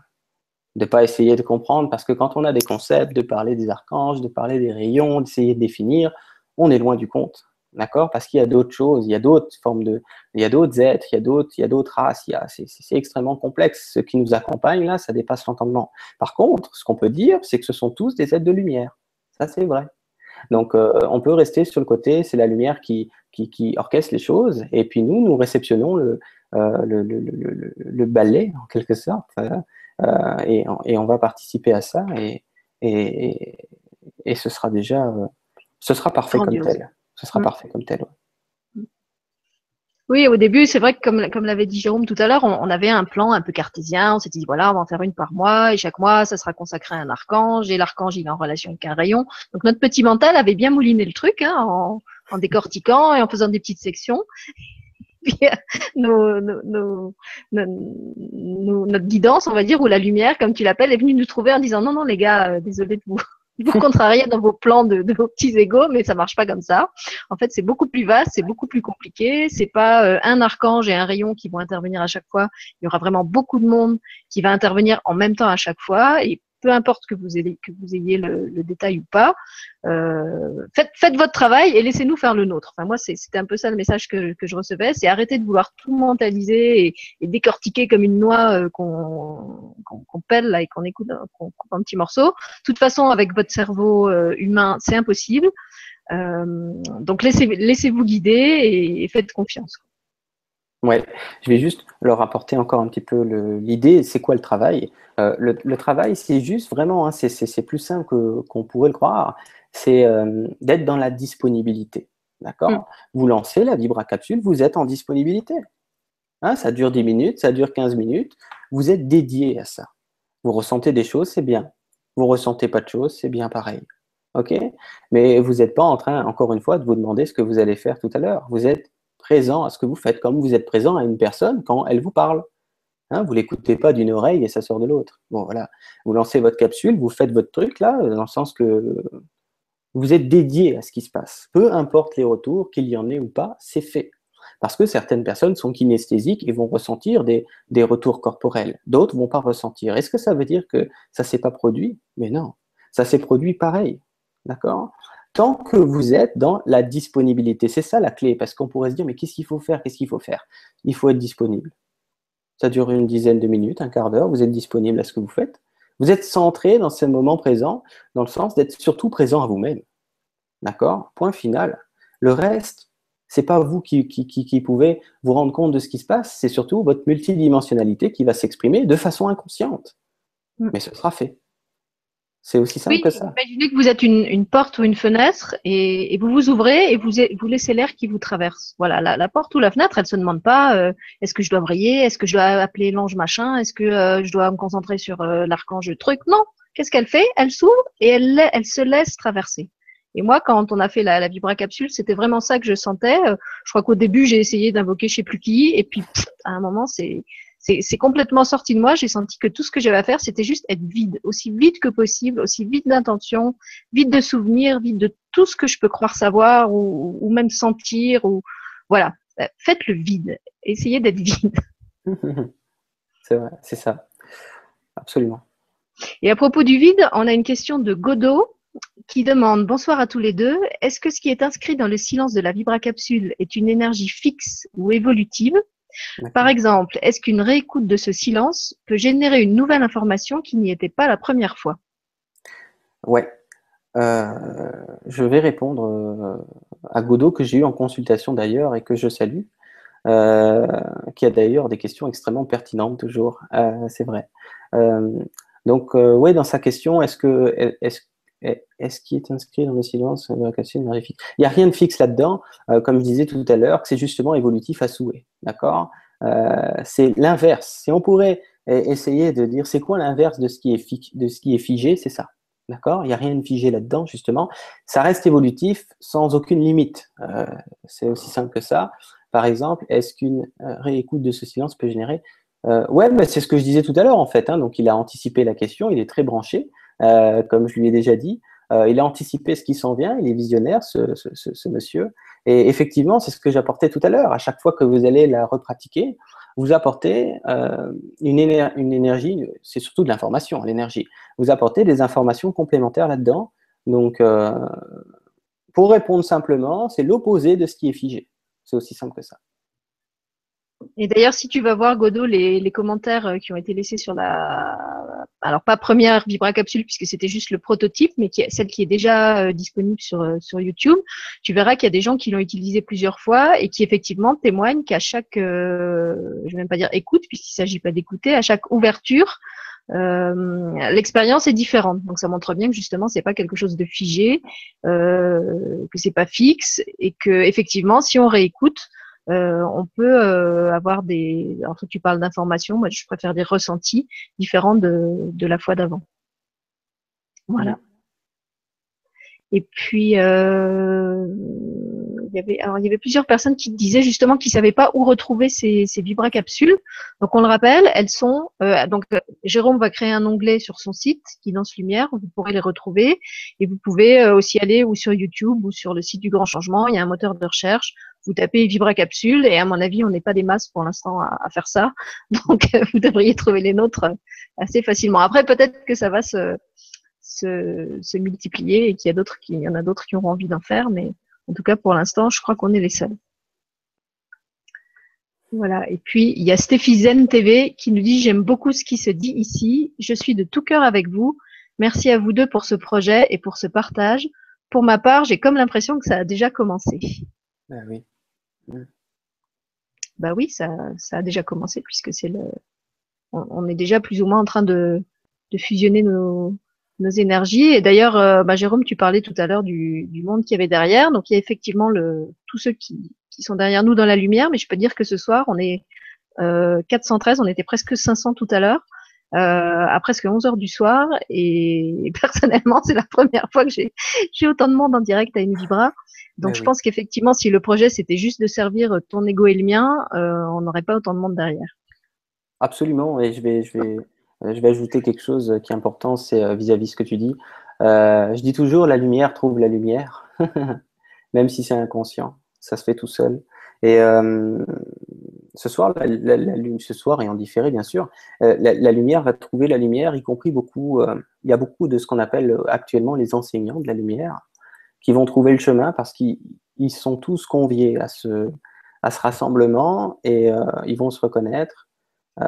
pas essayer de comprendre, parce que quand on a des concepts, de parler des archanges, de parler des rayons, d'essayer de définir, on est loin du compte. D'accord? Parce qu'il y a d'autres choses, il y a d'autres formes de. Il y a d'autres êtres, il y a d'autres, il y a d'autres races, il y a, c'est, extrêmement complexe. Ce qui nous accompagne, là, ça dépasse l'entendement. Par contre, ce qu'on peut dire, c'est que ce sont tous des êtres de lumière. Ça, c'est vrai. Donc, euh, on peut rester sur le côté, c'est la lumière qui, qui, qui, orchestre les choses, et puis nous, nous réceptionnons le, euh, le, le, le, le, ballet, en quelque sorte, euh, et, et, on va participer à ça, et, et, et ce sera déjà. Ce sera parfait comme tel ce sera mm. parfait comme tel. Oui, au début, c'est vrai que comme, comme l'avait dit Jérôme tout à l'heure, on, avait un plan un peu cartésien. On s'est dit, voilà, on va en faire une par mois et chaque mois, ça sera consacré à un archange et l'archange, il est en relation avec un rayon. Donc notre petit mental avait bien mouliné le truc hein, en, en, décortiquant et en faisant des petites sections. Puis, euh, nos, nos, nos, notre guidance, on va dire, ou la lumière, comme tu l'appelles, est venue nous trouver en disant, non, non, les gars, euh, désolé de vous, vous contrariez dans vos plans de, de, vos petits égaux, mais ça marche pas comme ça. En fait, c'est beaucoup plus vaste, c'est beaucoup plus compliqué. C'est pas euh, un archange et un rayon qui vont intervenir à chaque fois. Il y aura vraiment beaucoup de monde qui va intervenir en même temps à chaque fois. Et peu importe que vous ayez, que vous ayez le, détail ou pas. Euh, faites, faites votre travail et laissez-nous faire le nôtre. Enfin, moi, c'était un peu ça le message que, que je recevais, c'est arrêter de vouloir tout mentaliser et, et décortiquer comme une noix euh, qu'on qu'on pèle là, et qu'on écoute, qu'on coupe un petit morceau. De toute façon, avec votre cerveau euh, humain, c'est impossible. Euh, donc laissez, laissez-vous guider et, et faites confiance. Ouais, je vais juste leur apporter encore un petit peu l'idée. C'est quoi le travail euh, le, travail, c'est juste vraiment, hein, c'est plus simple qu'on pourrait le croire, c'est euh, d'être dans la disponibilité. D'accord? Mm. Vous lancez la vibra-capsule, vous êtes en disponibilité. Hein, ça dure 10 minutes, ça dure 15 minutes. Vous êtes dédié à ça. Vous ressentez des choses, c'est bien. Vous ressentez pas de choses, c'est bien pareil. OK? Mais vous n'êtes pas en train, encore une fois, de vous demander ce que vous allez faire tout à l'heure. Vous êtes présent à ce que vous faites, comme vous êtes présent à une personne quand elle vous parle. Hein, vous l'écoutez pas d'une oreille et ça sort de l'autre. Bon, voilà. Vous lancez votre capsule, vous faites votre truc là, dans le sens que vous êtes dédié à ce qui se passe. Peu importe les retours, qu'il y en ait ou pas, c'est fait. Parce que certaines personnes sont kinesthésiques et vont ressentir des, des retours corporels. D'autres vont pas ressentir. Est-ce que ça veut dire que ça s'est pas produit? Mais non, ça s'est produit pareil. D'accord? Tant que vous êtes dans la disponibilité. C'est ça la clé, parce qu'on pourrait se dire, mais qu'est-ce qu'il faut faire Qu'est-ce qu'il faut faire? Il faut être disponible. Ça dure une dizaine de minutes, un quart d'heure, vous êtes disponible à ce que vous faites. Vous êtes centré dans ce moment présent, dans le sens d'être surtout présent à vous-même. D'accord? Point final. Le reste, c'est pas vous qui, qui, qui, pouvez vous rendre compte de ce qui se passe, c'est surtout votre multidimensionnalité qui va s'exprimer de façon inconsciente. Mm. Mais ce sera fait. C'est aussi simple que ça. Imaginez que vous êtes une, porte ou une fenêtre et, vous vous ouvrez et vous, vous laissez l'air qui vous traverse. Voilà, la, porte ou la fenêtre, elle se demande pas euh, est-ce que je dois briller, est-ce que je dois appeler l'ange machin, est-ce que euh, je dois me concentrer sur euh, l'archange truc. Non, qu'est-ce qu'elle fait? Elle s'ouvre et elle, elle se laisse traverser. Et moi, quand on a fait la, la vibra capsule, c'était vraiment ça que je sentais. Je crois qu'au début, j'ai essayé d'invoquer je sais plus qui, et puis à un moment, c'est c'est complètement sorti de moi. J'ai senti que tout ce que j'avais à faire, c'était juste être vide, aussi vide que possible, aussi vide d'intention, vide de souvenirs, vide de tout ce que je peux croire savoir ou, même sentir. Ou voilà, faites le vide. Essayez d'être vide. c'est vrai, c'est ça, absolument. Et à propos du vide, on a une question de Godot qui demande Bonsoir à tous les deux. Est-ce que ce qui est inscrit dans le silence de la vibracapsule est une énergie fixe ou évolutive? Par exemple, est-ce qu'une réécoute de ce silence peut générer une nouvelle information qui n'y était pas la première fois? Ouais. Euh, je vais répondre euh, à Godot que j'ai eu en consultation d'ailleurs et que je salue, euh, qui a d'ailleurs des questions extrêmement pertinentes toujours, c'est vrai. donc, oui, dans sa question, est-ce que, est-ce est-ce qu'il est inscrit dans le silence Il n'y a rien de fixe là-dedans, euh, comme je disais tout à l'heure, que c'est justement évolutif à souhait. D'accord? Euh, C'est l'inverse. Si on pourrait essayer de dire c'est quoi l'inverse de, ce qui est de ce qui est figé, c'est ça. D'accord? Il n'y a rien de figé là-dedans, justement. Ça reste évolutif sans aucune limite. Euh, c'est aussi simple que ça. Par exemple, est-ce qu'une réécoute de ce silence peut générer Ouais, mais c'est ce que je disais tout à l'heure, en fait. Hein. donc, il a anticipé la question, il est très branché. Euh, comme je lui ai déjà dit. Euh, il a anticipé ce qui s'en vient, il est visionnaire, ce, monsieur. Et effectivement, c'est ce que j'apportais tout à l'heure. À chaque fois que vous allez la repratiquer, vous apportez euh, une, énergie, c'est surtout de l'information, l'énergie. Vous apportez des informations complémentaires là-dedans. Donc, pour répondre simplement, c'est l'opposé de ce qui est figé. C'est aussi simple que ça. Et d'ailleurs, si tu vas voir, Godot, les, commentaires qui ont été laissés sur la, alors pas première Vibra Capsule puisque c'était juste le prototype, mais celle qui est déjà euh, disponible sur, euh, sur YouTube, tu verras qu'il y a des gens qui l'ont utilisé plusieurs fois et qui effectivement témoignent qu'à chaque, je vais même pas dire écoute puisqu'il s'agit pas d'écouter, à chaque ouverture, l'expérience est différente. Donc ça montre bien que justement c'est pas quelque chose de figé, euh, que c'est pas fixe et que effectivement si on réécoute, euh, on peut euh, avoir des. Alors, tu parles d'informations, moi je préfère des ressentis différents de, la fois d'avant. Voilà. Et puis, euh, il y avait, alors il y avait plusieurs personnes qui disaient justement qu'ils savaient pas où retrouver ces, ces vibracapsules. Donc on le rappelle, elles sont donc Jérôme va créer un onglet sur son site qui lance lumière, vous pourrez les retrouver et vous pouvez aussi aller ou sur YouTube ou sur le site du Grand Changement, il y a un moteur de recherche, vous tapez Vibra Capsule et à mon avis, on n'est pas des masses pour l'instant à, faire ça. Donc, vous devriez trouver les nôtres assez facilement. Après, peut-être que ça va se multiplier et qu'il y a d'autres qui, il y en a d'autres qui auront envie d'en faire, mais en tout cas, pour l'instant, je crois qu'on est les seuls. Voilà. Et puis, il y a Stéphie Zen TV qui nous dit J'aime beaucoup ce qui se dit ici. Je suis de tout cœur avec vous. Merci à vous deux pour ce projet et pour ce partage. Pour ma part, j'ai comme l'impression que ça a déjà commencé. Ah oui. Bah oui, ça, ça a déjà commencé puisque c'est le. On, est déjà plus ou moins en train de, fusionner nos, nos énergies. Et d'ailleurs, euh, bah, Jérôme, tu parlais tout à l'heure du, monde qu'il y avait derrière. Donc il y a effectivement le, tous ceux qui, qui sont derrière nous dans la lumière, mais je peux dire que ce soir, on est euh, 413, on était presque 500 tout à l'heure, euh, à presque 11 heures du soir, et, personnellement, c'est la première fois que j'ai autant de monde en direct à une Vibra. Donc, je pense qu'effectivement, si le projet c'était juste de servir ton ego et le mien, euh, on n'aurait pas autant de monde derrière. Absolument, et je vais, je vais, je vais ajouter quelque chose qui est important, c'est euh, vis-à-vis -vis ce que tu dis. Euh, je dis toujours, la lumière trouve la lumière, même si c'est inconscient ça se fait tout seul. Et euh, ce soir, ce soir et en différé bien sûr, euh, la, lumière va trouver la lumière, y compris beaucoup. Euh, il y a beaucoup de ce qu'on appelle actuellement les enseignants de la lumière qui vont trouver le chemin parce qu'ils sont tous conviés à ce, rassemblement et euh, ils vont se reconnaître euh,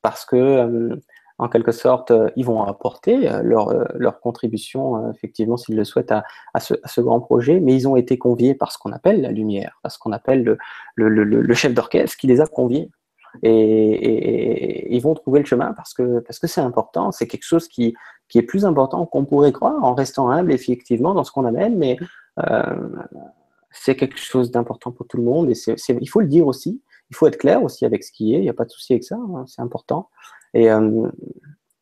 parce que en quelque sorte, euh, ils vont apporter euh, leur, euh, leur contribution, effectivement, s'ils le souhaitent, à, ce, grand projet, mais ils ont été conviés par ce qu'on appelle la lumière, par ce qu'on appelle le, chef d'orchestre qui les a conviés. Et, ils vont trouver le chemin parce que c'est important, c'est quelque chose qui, est plus important qu'on pourrait croire en restant humble effectivement dans ce qu'on amène, mais c'est quelque chose d'important pour tout le monde. Et il faut le dire aussi, il faut être clair aussi avec ce qui est, il n'y a pas de souci avec ça, hein, c'est important. Et euh,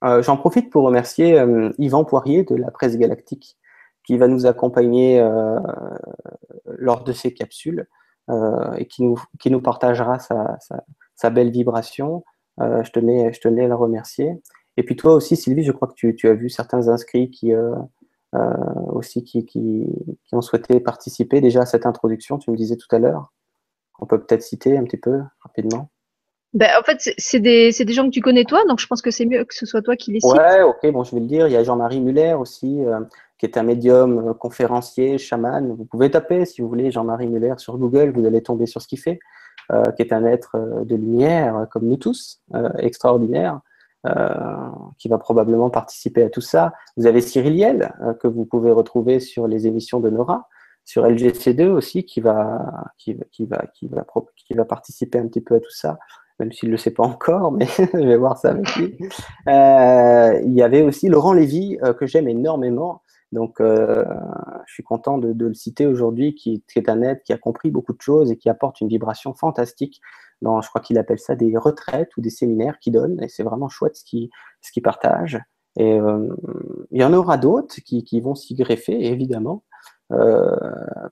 euh, j'en profite pour remercier euh, Yvan Poirier de la presse galactique qui va nous accompagner lors de ces capsules et qui nous, qui nous partagera sa, sa, belle vibration. je, tenais, je tenais à le remercier. Et puis toi aussi, Sylvie, je crois que tu, tu as vu certains inscrits qui, aussi qui, qui, ont souhaité participer déjà à cette introduction, tu me disais tout à l'heure. On peut peut-être citer un petit peu rapidement. Ben, en fait, c'est des, des, gens que tu connais toi, donc je pense que c'est mieux que ce soit toi qui les. Ouais, ok, bon, je vais le dire. Il y a Jean-Marie Muller aussi, euh, qui est un médium, euh, conférencier, chaman. Vous pouvez taper, si vous voulez, Jean-Marie Muller sur Google, vous allez tomber sur ce qu'il fait, euh, qui est un être de lumière, comme nous tous, extraordinaire, qui va probablement participer à tout ça. Vous avez Cyril Yel, que vous pouvez retrouver sur les émissions de Nora sur LGC2 aussi qui va participer un petit peu à tout ça même s'il ne le sait pas encore, mais je vais voir ça avec lui. Euh, il y avait aussi Laurent Lévy, euh, que j'aime énormément. Donc, euh, je suis content de, le citer aujourd'hui, qui, est un être qui a compris beaucoup de choses et qui apporte une vibration fantastique. Dans, je crois qu'il appelle ça des retraites ou des séminaires qu'il donne, et c'est vraiment chouette ce qu'il partage. Et il y en aura d'autres qui, vont s'y greffer, évidemment. Euh,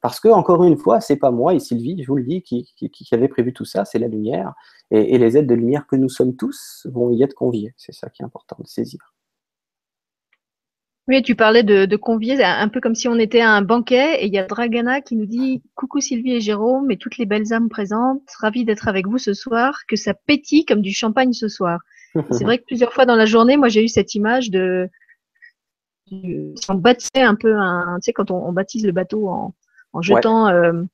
parce que, encore une fois, c'est pas moi et Sylvie, je vous le dis, qui, qui, avait prévu tout ça, c'est la lumière. Et, les aides de lumière que nous sommes tous vont y être conviés. C'est ça qui est important de saisir. Oui, tu parlais de, de convier, un peu comme si on était à un banquet. Et il y a Dragana qui nous dit Coucou Sylvie et Jérôme et toutes les belles âmes présentes, ravi d'être avec vous ce soir, que ça pétille comme du champagne ce soir. c'est vrai que plusieurs fois dans la journée, moi j'ai eu cette image de on bâtissait un peu un, tu sais, quand on, on baptise le bateau en, en jetant ouais. euh,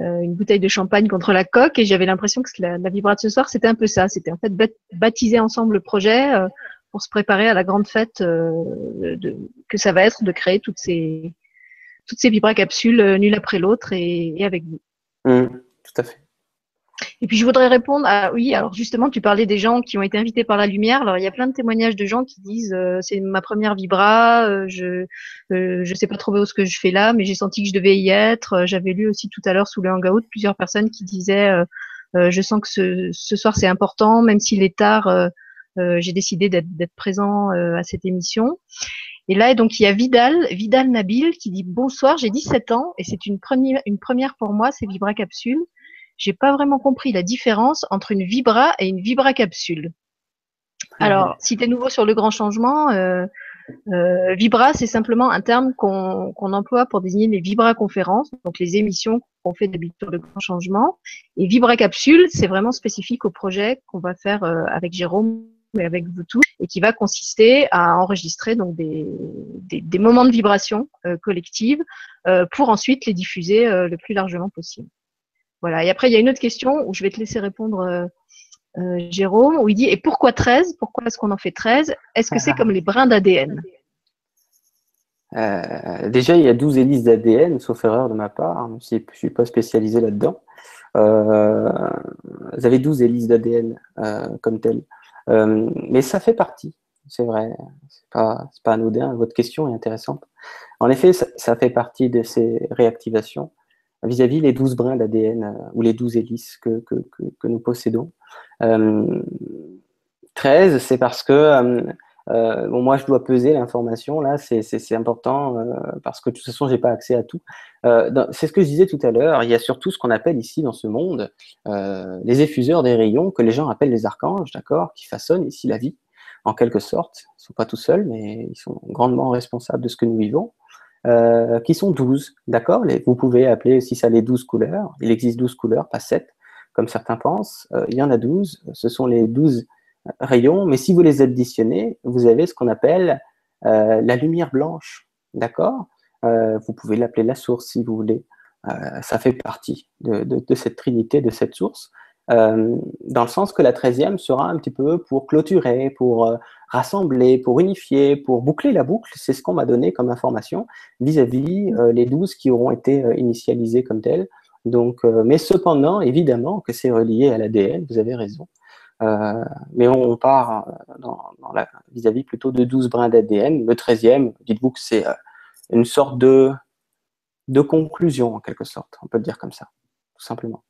euh, une bouteille de champagne contre la coque, et j'avais l'impression que la, la vibration de ce soir, c'était un peu ça. C'était en fait baptiser ensemble le projet euh, pour se préparer à la grande fête de, que ça va être de créer toutes ces toutes ces vibracapsules euh, l'une après l'autre et, et, avec vous. Mmh, tout à fait. Et puis je voudrais répondre à oui, alors justement tu parlais des gens qui ont été invités par la lumière. Alors il y a plein de témoignages de gens qui disent euh, c'est ma première vibra, euh, je euh, je sais pas trop ce que je fais là, mais j'ai senti que je devais y être. Euh, j'avais lu aussi tout à l'heure sous le hangout plusieurs personnes qui disaient euh, euh, je sens que ce, ce soir c'est important, même s'il est tard, j'ai décidé d'être présent à cette émission. Et là, donc, il y a Vidal, Vidal Nabil, qui dit bonsoir, j'ai 17 ans et c'est une première, une première pour moi, c'est Vibra Capsule j'ai pas vraiment compris la différence entre une vibra et une vibra capsule. Alors, si tu es nouveau sur le grand changement, euh, Euh, vibra, c'est simplement un terme qu'on emploie pour désigner les vibra-conférences, donc les émissions qu'on fait d'habitude de grands changements. Et vibra-capsule, c'est vraiment spécifique au projet qu'on va faire euh, avec Jérôme et avec vous tous, et qui va consister à enregistrer donc des, des, moments de vibration euh, collective pour ensuite les diffuser le plus largement possible. Voilà. Et après, il y a une autre question où je vais te laisser répondre euh, Jérôme, où il dit Et pourquoi 13 Pourquoi est-ce qu'on en fait 13 Est-ce que c'est ah. comme les brins d'ADN euh, déjà, il y a 12 hélices d'ADN, sauf erreur de ma part, je ne suis pas spécialisé là-dedans. Euh, vous avez 12 hélices d'ADN comme telles. mais ça fait partie, c'est vrai, c'est pas, pas anodin, votre question est intéressante. En effet, ça, fait partie de ces réactivations vis-à-vis les 12 brins d'ADN ou les 12 hélices que, nous possédons. 13, euh, c'est parce que euh, euh, bon, moi, je dois peser l'information, là, c'est important parce que de toute façon, j'ai pas accès à tout. c'est ce que je disais tout à l'heure. Il y a surtout ce qu'on appelle ici dans ce monde les effuseurs des rayons que les gens appellent les archanges, d'accord, qui façonnent ici la vie, en quelque sorte. Ils sont pas tout seuls, mais ils sont grandement responsables de ce que nous vivons. Qui sont 12, d'accord? Vous pouvez appeler aussi ça les 12 couleurs. Il existe 12 couleurs, pas 7 comme certains pensent. Euh, il y en a 12. Ce sont les 12 rayons. Mais si vous les additionnez, vous avez ce qu'on appelle euh, la lumière blanche. D'accord? Euh, Vous pouvez l'appeler la source si vous voulez. ça fait partie de, cette trinité, de cette source. dans le sens que la treizième sera un petit peu pour clôturer, pour rassembler, pour unifier, pour boucler la boucle. C'est ce qu'on m'a donné comme information vis-à-vis les douze qui auront été initialisés comme tels. Donc, euh, mais cependant, évidemment que c'est relié à l'ADN, vous avez raison. Euh, mais on, part euh, vis-à-vis plutôt de 12 brins d'ADN. Le 13e, dites-vous que c'est une sorte de, de conclusion, en quelque sorte, on peut le dire comme ça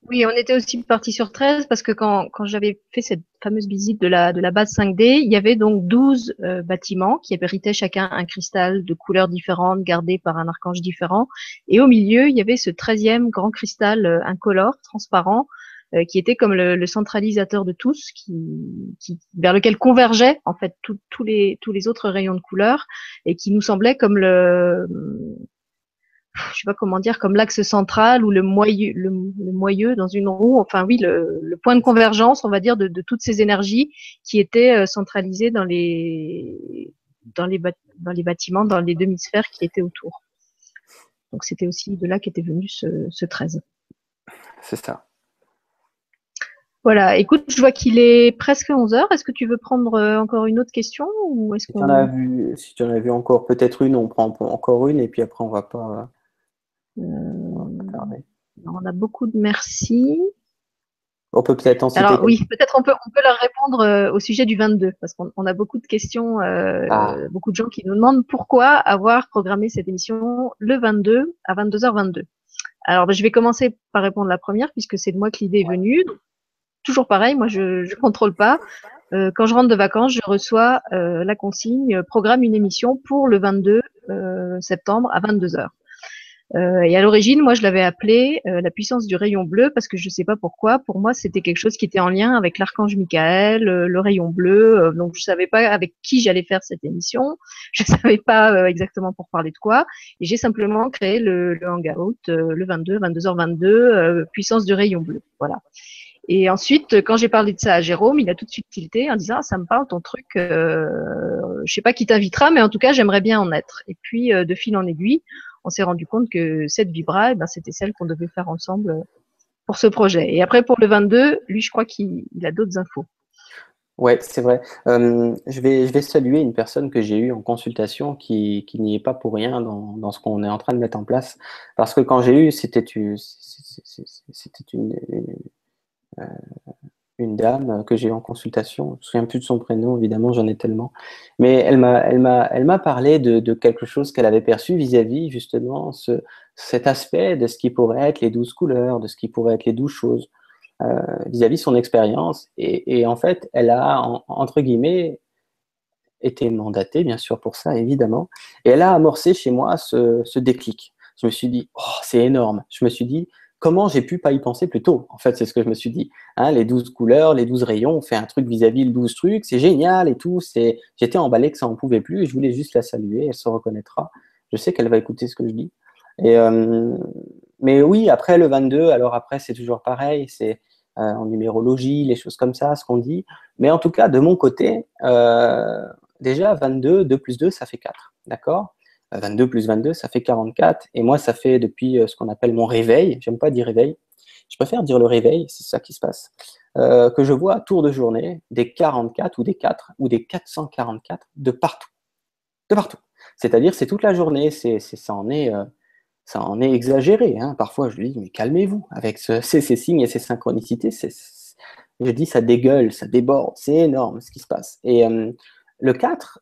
Oui, on était aussi parti sur 13 parce que quand, quand j'avais fait cette fameuse visite de la, de la base 5D, il y avait donc 12 euh, bâtiments qui abritaient chacun un cristal de couleurs différentes gardé par un archange différent. Et au milieu, il y avait ce 13e grand cristal euh, incolore, transparent, euh, qui était comme le, centralisateur de tous, vers lequel convergeaient en fait tous les, tous les autres rayons de couleurs et qui nous semblait comme le je sais pas comment dire, comme l'axe central ou le moyeu, le, moyeu dans une roue. Enfin oui, le, point de convergence, on va dire, de, toutes ces énergies qui étaient euh, centralisées dans les dans les dans les bâtiments, dans les demi-sphères qui étaient autour. Donc c'était aussi de là qu'était venu ce, ce 13. C'est ça. Voilà, écoute, je vois qu'il est presque 11 heures. Est-ce que tu veux prendre euh, encore une autre question ou est-ce si tu en as vu, si tu en as vu encore peut-être une, on prend encore une et puis après on va pas euh, on a beaucoup de merci. On peut peut-être en Alors oui, peut-être on peut, on peut leur répondre euh, au sujet du 22, parce qu'on a beaucoup de questions, euh, ah. beaucoup de gens qui nous demandent pourquoi avoir programmé cette émission le 22 à 22h22. Alors ben, je vais commencer par répondre à la première, puisque c'est de moi que l'idée est venue. toujours pareil, moi je ne contrôle pas. quand je rentre de vacances, je reçois la consigne programme une émission pour le 22 septembre à 22h. Euh, et à l'origine, moi, je l'avais appelé euh, la puissance du rayon bleu parce que je ne sais pas pourquoi. Pour moi, c'était quelque chose qui était en lien avec l'archange Michael, euh, le rayon bleu. donc, je savais pas avec qui j'allais faire cette émission. Je savais pas exactement pour parler de quoi. Et j'ai simplement créé le, le hangout le 22, 22h22, puissance du rayon bleu. Voilà. Et ensuite, quand j'ai parlé de ça à Jérôme, il a tout de suite tilté en disant ah, ça me parle ton truc. Euh, je sais pas qui t'invitera, mais en tout cas, j'aimerais bien en être. Et puis, de fil en aiguille, on s'est rendu compte que cette Vibra, eh ben, c'était celle qu'on devait faire ensemble euh, pour ce projet. Et après, pour le 22, lui, je crois qu'il a d'autres infos. Ouais, c'est vrai. Euh, je, vais, saluer une personne que j'ai eue en consultation qui, n'y est pas pour rien dans, ce qu'on est en train de mettre en place. Parce que quand j'ai eu, c'était une, euh, une dame que j'ai eu en consultation. Je ne me souviens plus de son prénom, évidemment, j'en ai tellement. Mais elle m'a, parlé de, quelque chose qu'elle avait perçu vis-à-vis, justement, ce, cet aspect de ce qui pourrait être les douze couleurs, de ce qui pourrait être les douze choses, euh, vis-à-vis son expérience. Et, en fait, elle a, entre guillemets, été mandatée, bien sûr, pour ça, évidemment. Et elle a amorcé chez moi ce, ce déclic. Je me suis dit, oh, c'est énorme. Je me suis dit, comment j'ai pu pas y penser plus tôt En fait, c'est ce que je me suis dit. Hein, les 12 couleurs, les 12 rayons, on fait un truc vis-à-vis le 12 trucs, c'est génial et tout. C'est, J'étais emballé que ça en pouvait plus je voulais juste la saluer, elle se reconnaîtra. Je sais qu'elle va écouter ce que je dis. Euh, mais oui, après le 22, alors après, c'est toujours pareil, c'est euh, en numérologie, les choses comme ça, ce qu'on dit. Mais en tout cas, de mon côté, euh, déjà 22, 2 plus 2, ça fait 4. D'accord? 22 plus 22, ça fait 44. Et moi, ça fait depuis euh, ce qu'on appelle mon réveil, j'aime pas dire réveil, je préfère dire le réveil, c'est ça qui se passe, euh, que je vois à tour de journée des 44 ou des 4 ou des 444 de partout. De partout. C'est-à-dire, c'est toute la journée, c'est, ça, en est, euh, ça en est exagéré. Hein. Parfois, je dis, mais calmez-vous avec ces, ces, signes et ces synchronicités. je dis, ça dégueule, ça déborde, c'est énorme ce qui se passe. Et le 4,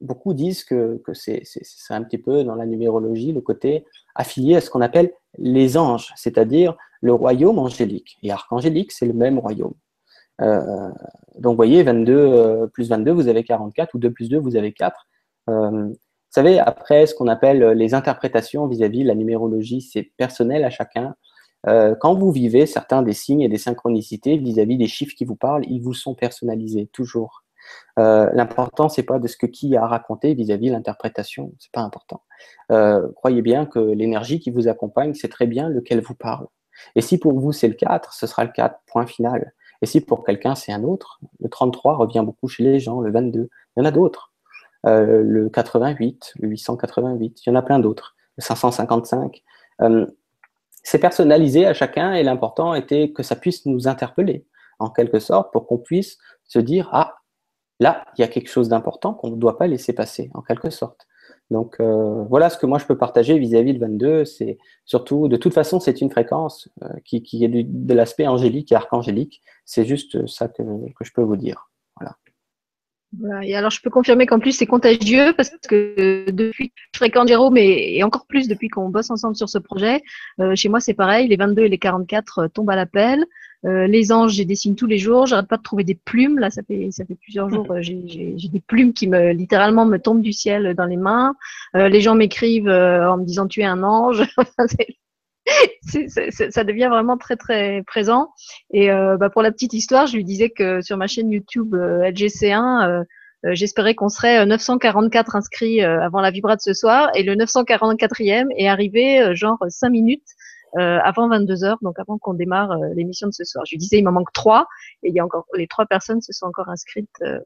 beaucoup disent que, c'est un petit peu dans la numérologie le côté affilié à ce qu'on appelle les anges, c'est-à-dire le royaume angélique. Et archangélique, c'est le même royaume. Euh, donc, vous voyez, 22 euh, plus 22, vous avez 44, ou 2 plus 2, vous avez 4. Euh, vous savez, après, ce qu'on appelle les interprétations vis-à-vis de la numérologie, c'est personnel à chacun. quand vous vivez certains des signes et des synchronicités vis-à-vis -vis des chiffres qui vous parlent, ils vous sont personnalisés, toujours. Euh, l'important, c'est pas de ce que qui a raconté vis-à-vis de l'interprétation, c'est pas important. Euh, croyez bien que l'énergie qui vous accompagne, c'est très bien lequel vous parle. Et si pour vous c'est le 4, ce sera le 4, point final. Et si pour quelqu'un c'est un autre, le 33 revient beaucoup chez les gens, le 22, il y en a d'autres. Euh, le 88, le 888, il y en a plein d'autres. Le 555. c'est personnalisé à chacun et l'important était que ça puisse nous interpeller en quelque sorte pour qu'on puisse se dire ah Là, il y a quelque chose d'important qu'on ne doit pas laisser passer, en quelque sorte. Donc euh, voilà ce que moi je peux partager vis-à-vis de 22. C'est surtout, de toute façon, c'est une fréquence euh, qui, est de l'aspect angélique et archangélique. C'est juste ça que, je peux vous dire. Voilà. Et alors je peux confirmer qu'en plus c'est contagieux parce que depuis je fréquente Jérôme et, encore plus depuis qu'on bosse ensemble sur ce projet, euh, chez moi c'est pareil, les 22 et les 44 tombent à l'appel. Euh, les anges, j'ai dessine tous les jours. J'arrête pas de trouver des plumes. Là, ça fait ça fait plusieurs jours. Euh, j'ai des plumes qui me littéralement me tombent du ciel dans les mains. Euh, les gens m'écrivent en me disant tu es un ange. ça devient vraiment très très présent. Et bah, pour la petite histoire, je lui disais que sur ma chaîne YouTube LGC1, j'espérais qu'on serait 944 inscrits avant la vibra de ce soir, et le 944e est arrivé genre 5 minutes euh, avant 22 heures, donc avant qu'on démarre euh, l'émission de ce soir. Je lui disais, il m'en manque trois, et il y a encore les trois personnes se sont encore inscrites euh,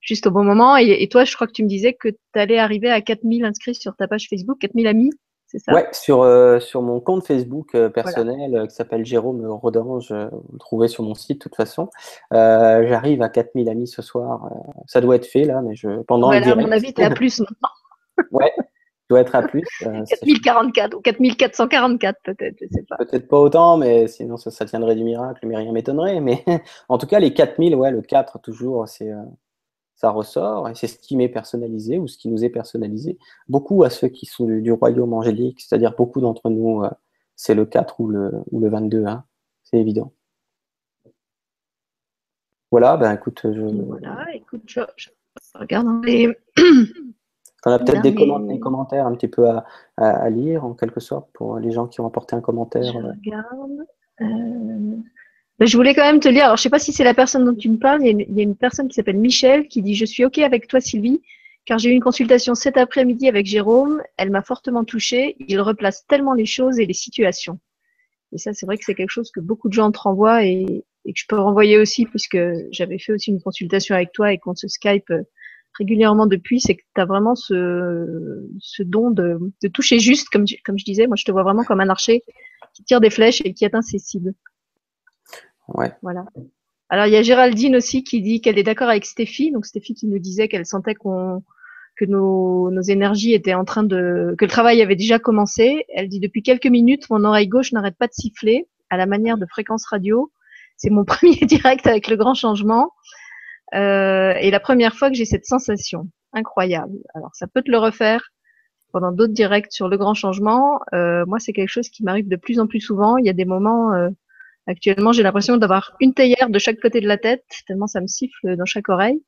juste au bon moment. Et, toi, je crois que tu me disais que tu allais arriver à 4000 inscrits sur ta page Facebook, 4000 amis. C'est ça? Ouais, sur, sur mon compte Facebook personnel qui s'appelle Jérôme Rodange, vous le trouvez sur mon site de toute façon. J'arrive à 4000 amis ce soir. ça doit être fait là, mais je, pendant le direct. À mon avis, tu es à plus maintenant. ouais, doit être à plus. 4044 euh, ou 4444 peut-être, je sais pas. Peut-être pas autant, mais sinon ça, ça, tiendrait du miracle, mais rien m'étonnerait. Mais en tout cas, les 4000, ouais, le 4 toujours, c'est, euh, ça ressort et c'est ce qui m'est personnalisé ou ce qui nous est personnalisé. Beaucoup à ceux qui sont du, royaume angélique, c'est-à-dire beaucoup d'entre nous, euh, c'est le 4 ou le, ou le 22, hein, c'est évident. Voilà, ben écoute, je. Voilà, écoute, je, je regarde les. On a peut-être des, commentaires un petit peu à, lire, en quelque sorte, pour les gens qui ont apporté un commentaire. Je euh. regarde. Euh, ben, je voulais quand même te lire, alors je ne sais pas si c'est la personne dont tu me parles, il y a une, personne qui s'appelle Michel qui dit « Je suis OK avec toi Sylvie, car j'ai eu une consultation cet après-midi avec Jérôme, elle m'a fortement touchée, il replace tellement les choses et les situations. » Et ça, c'est vrai que c'est quelque chose que beaucoup de gens te renvoient et, et que je peux renvoyer aussi, puisque j'avais fait aussi une consultation avec toi et qu'on se Skype euh, régulièrement depuis, c'est que tu as vraiment ce, ce don de, de, toucher juste, comme, comme je disais. Moi, je te vois vraiment comme un archer qui tire des flèches et qui atteint ses cibles. Ouais. Voilà. Alors, il y a Géraldine aussi qui dit qu'elle est d'accord avec Stéphie. Donc, Stéphie qui nous disait qu'elle sentait qu'on que nos, nos énergies étaient en train de que le travail avait déjà commencé. Elle dit depuis quelques minutes, mon oreille gauche n'arrête pas de siffler à la manière de fréquence radio. C'est mon premier direct avec le grand changement. Euh, et la première fois que j'ai cette sensation incroyable. Alors ça peut te le refaire pendant d'autres directs sur le grand changement. Euh, moi, c'est quelque chose qui m'arrive de plus en plus souvent. Il y a des moments, euh, actuellement, j'ai l'impression d'avoir une théière de chaque côté de la tête, tellement ça me siffle dans chaque oreille.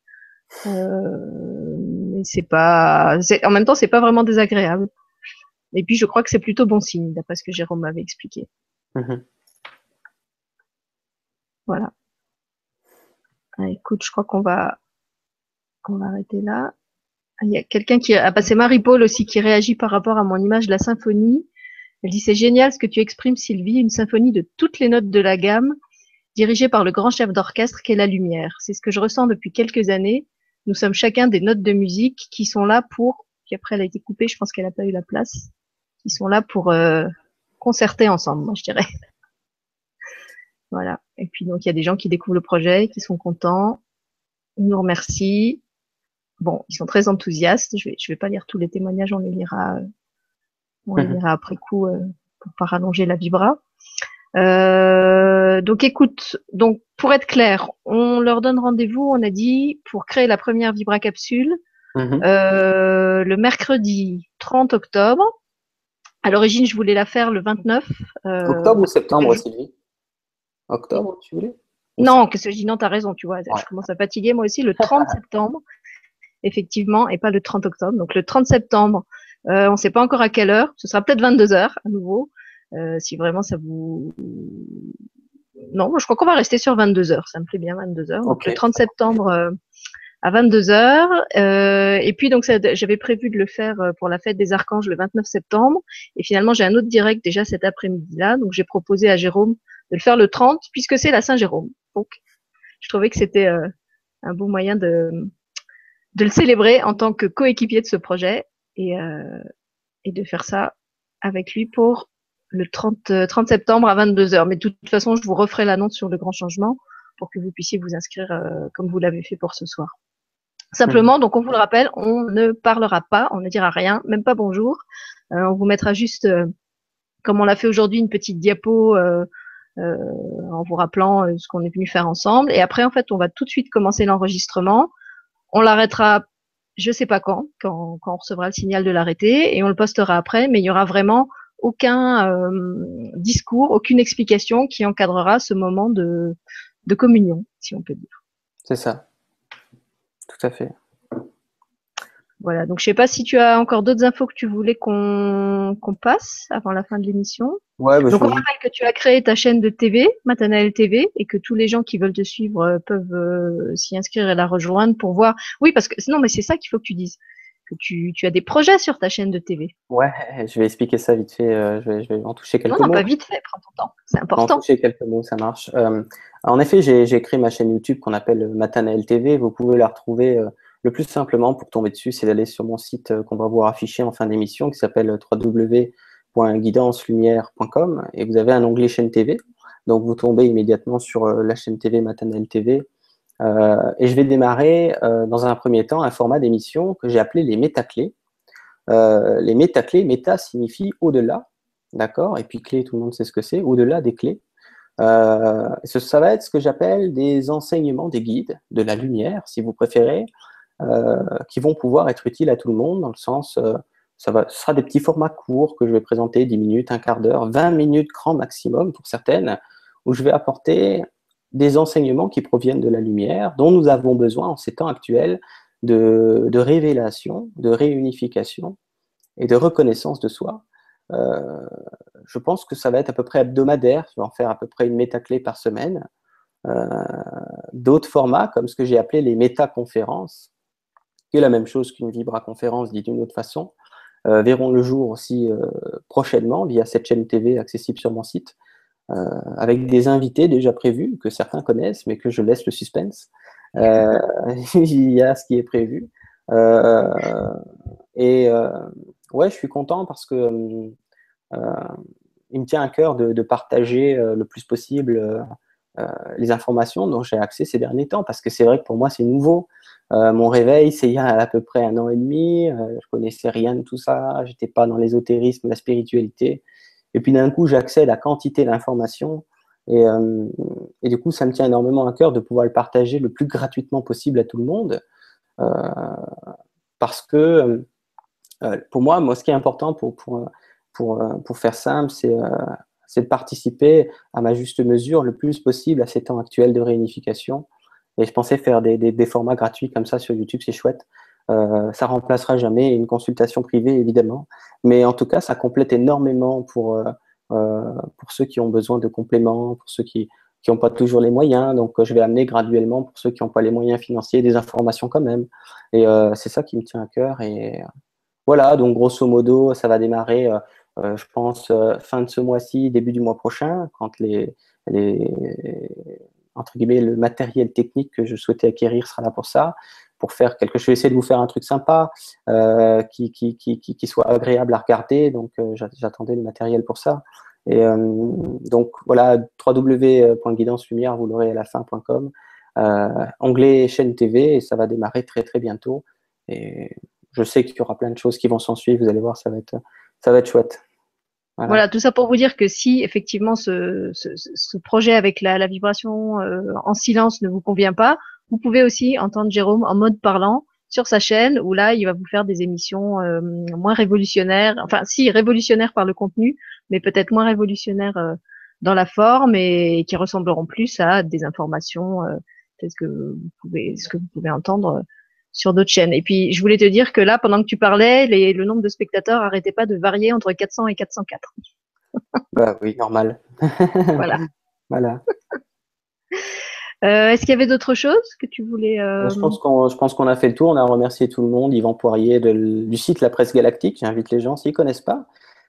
Euh, mais c'est pas, en même temps, c'est pas vraiment désagréable. Et puis, je crois que c'est plutôt bon signe, d'après ce que Jérôme m'avait expliqué. Mhm. Voilà. Ah, écoute, je crois qu'on va, on va arrêter là. Ah, il y a quelqu'un qui a passé Marie-Paul aussi qui réagit par rapport à mon image de la symphonie. Elle dit c'est génial ce que tu exprimes Sylvie, une symphonie de toutes les notes de la gamme, dirigée par le grand chef d'orchestre qu'est la lumière. C'est ce que je ressens depuis quelques années. Nous sommes chacun des notes de musique qui sont là pour, puis après elle a été coupée, je pense qu'elle n'a pas eu la place, qui sont là pour euh, concerter ensemble, moi je dirais. Voilà. Et puis donc il y a des gens qui découvrent le projet, qui sont contents, ils nous remercient, bon, ils sont très enthousiastes. Je vais, je vais pas lire tous les témoignages, on les lira, on les mhm. lira après coup euh, pour pas rallonger la vibra. Euh, donc écoute, donc pour être clair, on leur donne rendez-vous, on a dit, pour créer la première vibra capsule mhm. euh, le mercredi 30 octobre. À l'origine, je voulais la faire le 29. octobre ou septembre, Sylvie? Octobre, tu voulais? Non, que ce non, t'as raison, tu vois, je commence à fatiguer moi aussi, le 30 septembre effectivement, et pas le 30 octobre. Donc le 30 septembre, euh, on ne sait pas encore à quelle heure. Ce sera peut-être 22 heures à nouveau, euh, si vraiment ça vous. Non, je crois qu'on va rester sur 22 heures. Ça me plaît bien 22 heures. Donc le 30 septembre euh, à 22 heures. et puis donc j'avais prévu de le faire pour la fête des archanges le 29 septembre. Et finalement j'ai un autre direct déjà cet après-midi-là. Donc j'ai proposé à Jérôme de le faire le 30 puisque c'est la Saint-Jérôme. Donc je trouvais que c'était un bon moyen de de le célébrer en tant que coéquipier de ce projet et, euh, et de faire ça avec lui pour le 30, 30 septembre à 22h. Mais de toute façon, je vous referai l'annonce sur le grand changement pour que vous puissiez vous inscrire euh, comme vous l'avez fait pour ce soir. Simplement, donc on vous le rappelle, on ne parlera pas, on ne dira rien, même pas bonjour. Euh, on vous mettra juste, euh, comme on l'a fait aujourd'hui, une petite diapo euh, en vous rappelant ce qu'on est venu faire ensemble. Et après, en fait, on va tout de suite commencer l'enregistrement. On l'arrêtera, je sais pas quand, quand, on recevra le signal de l'arrêter, et on le postera après, mais il y aura vraiment aucun euh, discours, aucune explication qui encadrera ce moment de communion, si on peut dire. C'est ça. Tout à fait. Voilà, donc je sais pas si tu as encore d'autres infos que tu voulais qu'on passe avant la fin de l'émission. Ouais, bah, donc on rappelle que tu as créé ta chaîne de TV, Matanael TV, et que tous les gens qui veulent te suivre euh, peuvent euh, s'y inscrire et la rejoindre pour voir. Oui, parce que sinon, mais c'est ça qu'il faut que tu dises. Que tu, tu, as des projets sur ta chaîne de TV. Ouais, je vais expliquer ça vite fait. Euh, je, vais, je, vais, en toucher quelques mots. Non, pas vite fait, prends ton temps. C'est important. En toucher quelques mots, ça marche. en effet, j'ai créé ma chaîne YouTube qu'on appelle Matanael TV. Vous pouvez la retrouver le plus simplement pour tomber dessus, c'est d'aller sur mon site euh, qu'on va voir afficher en fin d'émission qui s'appelle www.guidancelumière.com et vous avez un onglet chaîne TV. Donc vous tombez immédiatement sur euh, la chaîne TV Maternelle TV. Euh, et je vais démarrer dans un premier temps un format d'émission que j'ai appelé les métaclés. les métaclés, méta signifie au-delà, d'accord? Et puis clé, tout le monde sait ce que c'est, au-delà des clés. ça va être ce que j'appelle des enseignements, des guides, de la lumière, si vous préférez, euh, qui vont pouvoir être utiles à tout le monde, dans le sens, euh, ça va, ce sera des petits formats courts que je vais présenter, 10 minutes, un quart d'heure, 20 minutes grand maximum pour certaines, où je vais apporter des enseignements qui proviennent de la lumière, dont nous avons besoin en ces temps actuels de, révélation, de réunification et de reconnaissance de soi. Euh, je pense que ça va être à peu près hebdomadaire, je vais en faire à peu près une métaclé par semaine. Euh, D'autres formats, comme ce que j'ai appelé les métaconférences, qui est la même chose qu'une vibra-conférence dit d'une autre façon, euh, verront le jour aussi euh, prochainement via cette chaîne TV accessible sur mon site, euh, avec des invités déjà prévus que certains connaissent, mais que je laisse le suspense. il y a ce qui est prévu. et ouais, je suis content parce que il me tient à cœur de, de partager le plus possible les informations dont j'ai accès ces derniers temps, parce que c'est vrai que pour moi c'est nouveau. Euh, mon réveil, c'est il y a à peu près un an et demi. Euh, je connaissais rien de tout ça. J'étais pas dans l'ésotérisme, la spiritualité. Et puis d'un coup, j'accède à quantité d'informations. Et, euh, du coup, ça me tient énormément à cœur de pouvoir le partager le plus gratuitement possible à tout le monde. parce que pour moi, moi, ce qui est important pour, pour, pour, pour faire simple, c'est c'est de participer à ma juste mesure le plus possible à ces temps actuels de réunification et je pensais faire des, des, formats gratuits comme ça sur YouTube, c'est chouette. Euh, ça remplacera jamais une consultation privée, évidemment, mais en tout cas, ça complète énormément pour, euh, euh, pour ceux qui ont besoin de compléments, pour ceux qui n'ont pas toujours les moyens. Donc, je vais amener graduellement, pour ceux qui n'ont pas les moyens financiers, des informations quand même. Et c'est ça qui me tient à cœur. Et voilà, donc grosso modo, ça va démarrer, je pense, fin de ce mois-ci, début du mois prochain, quand les, les entre guillemets, le matériel technique que je souhaitais acquérir sera là pour ça pour faire quelque chose. Je vais essayer de vous faire un truc sympa, euh, qui, qui, qui, qui, soit agréable à regarder. Donc, euh, j'attendais le matériel pour ça. Et euh, donc, voilà, www.guidancelumière, vous l'aurez à la fin.com. Onglet chaîne TV, et ça va démarrer très, très bientôt. Et je sais qu'il y aura plein de choses qui vont s'en suivre. Vous allez voir, ça va être, ça va être chouette. Voilà. tout ça pour vous dire que si effectivement ce, ce, ce projet avec la, la vibration euh, en silence ne vous convient pas, vous pouvez aussi entendre Jérôme en mode parlant sur sa chaîne où là il va vous faire des émissions euh, moins révolutionnaires, enfin si révolutionnaires par le contenu, mais peut-être moins révolutionnaires euh, dans la forme et qui ressembleront plus à des informations euh, ce que vous pouvez ce que vous pouvez entendre sur d'autres chaînes. Et puis, je voulais te dire que là, pendant que tu parlais, les, le nombre de spectateurs arrêtait pas de varier entre 400 et 404. bah oui, normal. voilà. voilà. Euh, Est-ce qu'il y avait d'autres choses que tu voulais euh... Je pense qu'on je pense qu'on a fait le tour. On a remercié tout le monde. Yvan Poirier de, du site La Presse Galactique. J'invite les gens, s'ils connaissent pas,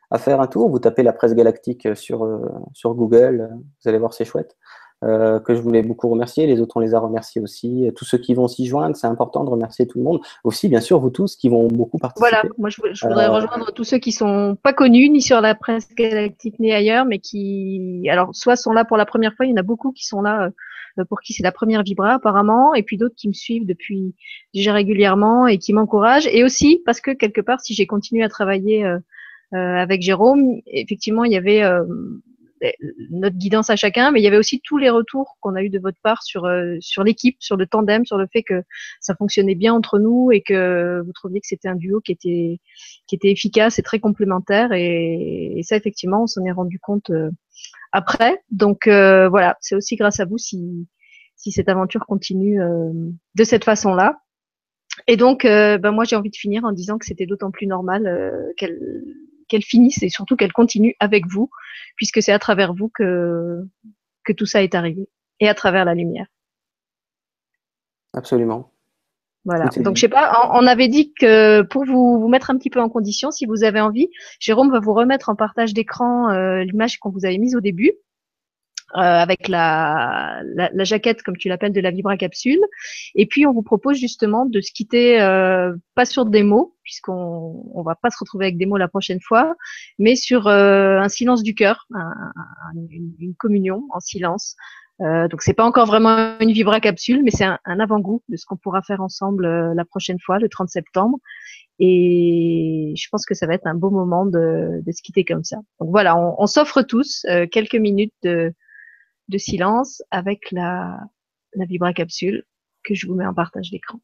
à faire un tour. Vous tapez La Presse Galactique sur, euh, sur Google. Vous allez voir, c'est chouette. Euh, que je voulais beaucoup remercier. Les autres, on les a remerciés aussi. Tous ceux qui vont s'y joindre, c'est important de remercier tout le monde. Aussi, bien sûr, vous tous qui vont beaucoup participer. Voilà, moi je, voudrais euh... rejoindre tous ceux qui sont pas connus, ni sur la presse galactique, ni ailleurs, mais qui, alors, soit sont là pour la première fois, il y en a beaucoup qui sont là euh, pour qui c'est la première Vibra apparemment, et puis d'autres qui me suivent depuis déjà régulièrement et qui m'encouragent. Et aussi parce que quelque part, si j'ai continué à travailler euh, euh, avec Jérôme, effectivement, il y avait notre guidance à chacun, mais il y avait aussi tous les retours qu'on a eu de votre part sur euh, sur l'équipe, sur le tandem, sur le fait que ça fonctionnait bien entre nous et que vous trouviez que c'était un duo qui était qui était efficace et très complémentaire et, et ça effectivement on s'en est rendu compte euh, après. Donc euh, voilà, c'est aussi grâce à vous si si cette aventure continue de cette façon-là. Et donc, ben moi, j'ai envie de finir en disant que c'était d'autant plus normal qu'elle qu'elle finisse et surtout qu'elle continue avec vous, puisque c'est à travers vous que, que tout ça est arrivé et à travers la lumière. Absolument. Voilà. Donc, je sais pas, on avait dit que pour vous, vous mettre un petit peu en condition, si vous avez envie, Jérôme va vous remettre en partage d'écran euh, l'image qu'on vous avait mise au début. Euh, avec la, la, la, jaquette, comme tu l'appelles, de la Vibra Capsule. Et puis, on vous propose justement de se quitter, euh, pas sur des mots, puisqu'on on va pas se retrouver avec des mots la prochaine fois, mais sur euh, un silence du cœur, un, une, communion en silence. Euh, donc, c'est pas encore vraiment une Vibra Capsule, mais c'est un, un avant-goût de ce qu'on pourra faire ensemble euh, la prochaine fois, le 30 septembre. Et je pense que ça va être un beau moment de, de se quitter comme ça. Donc voilà, on, on s'offre tous euh, quelques minutes de, de silence avec la, la capsule que je vous mets en partage d'écran.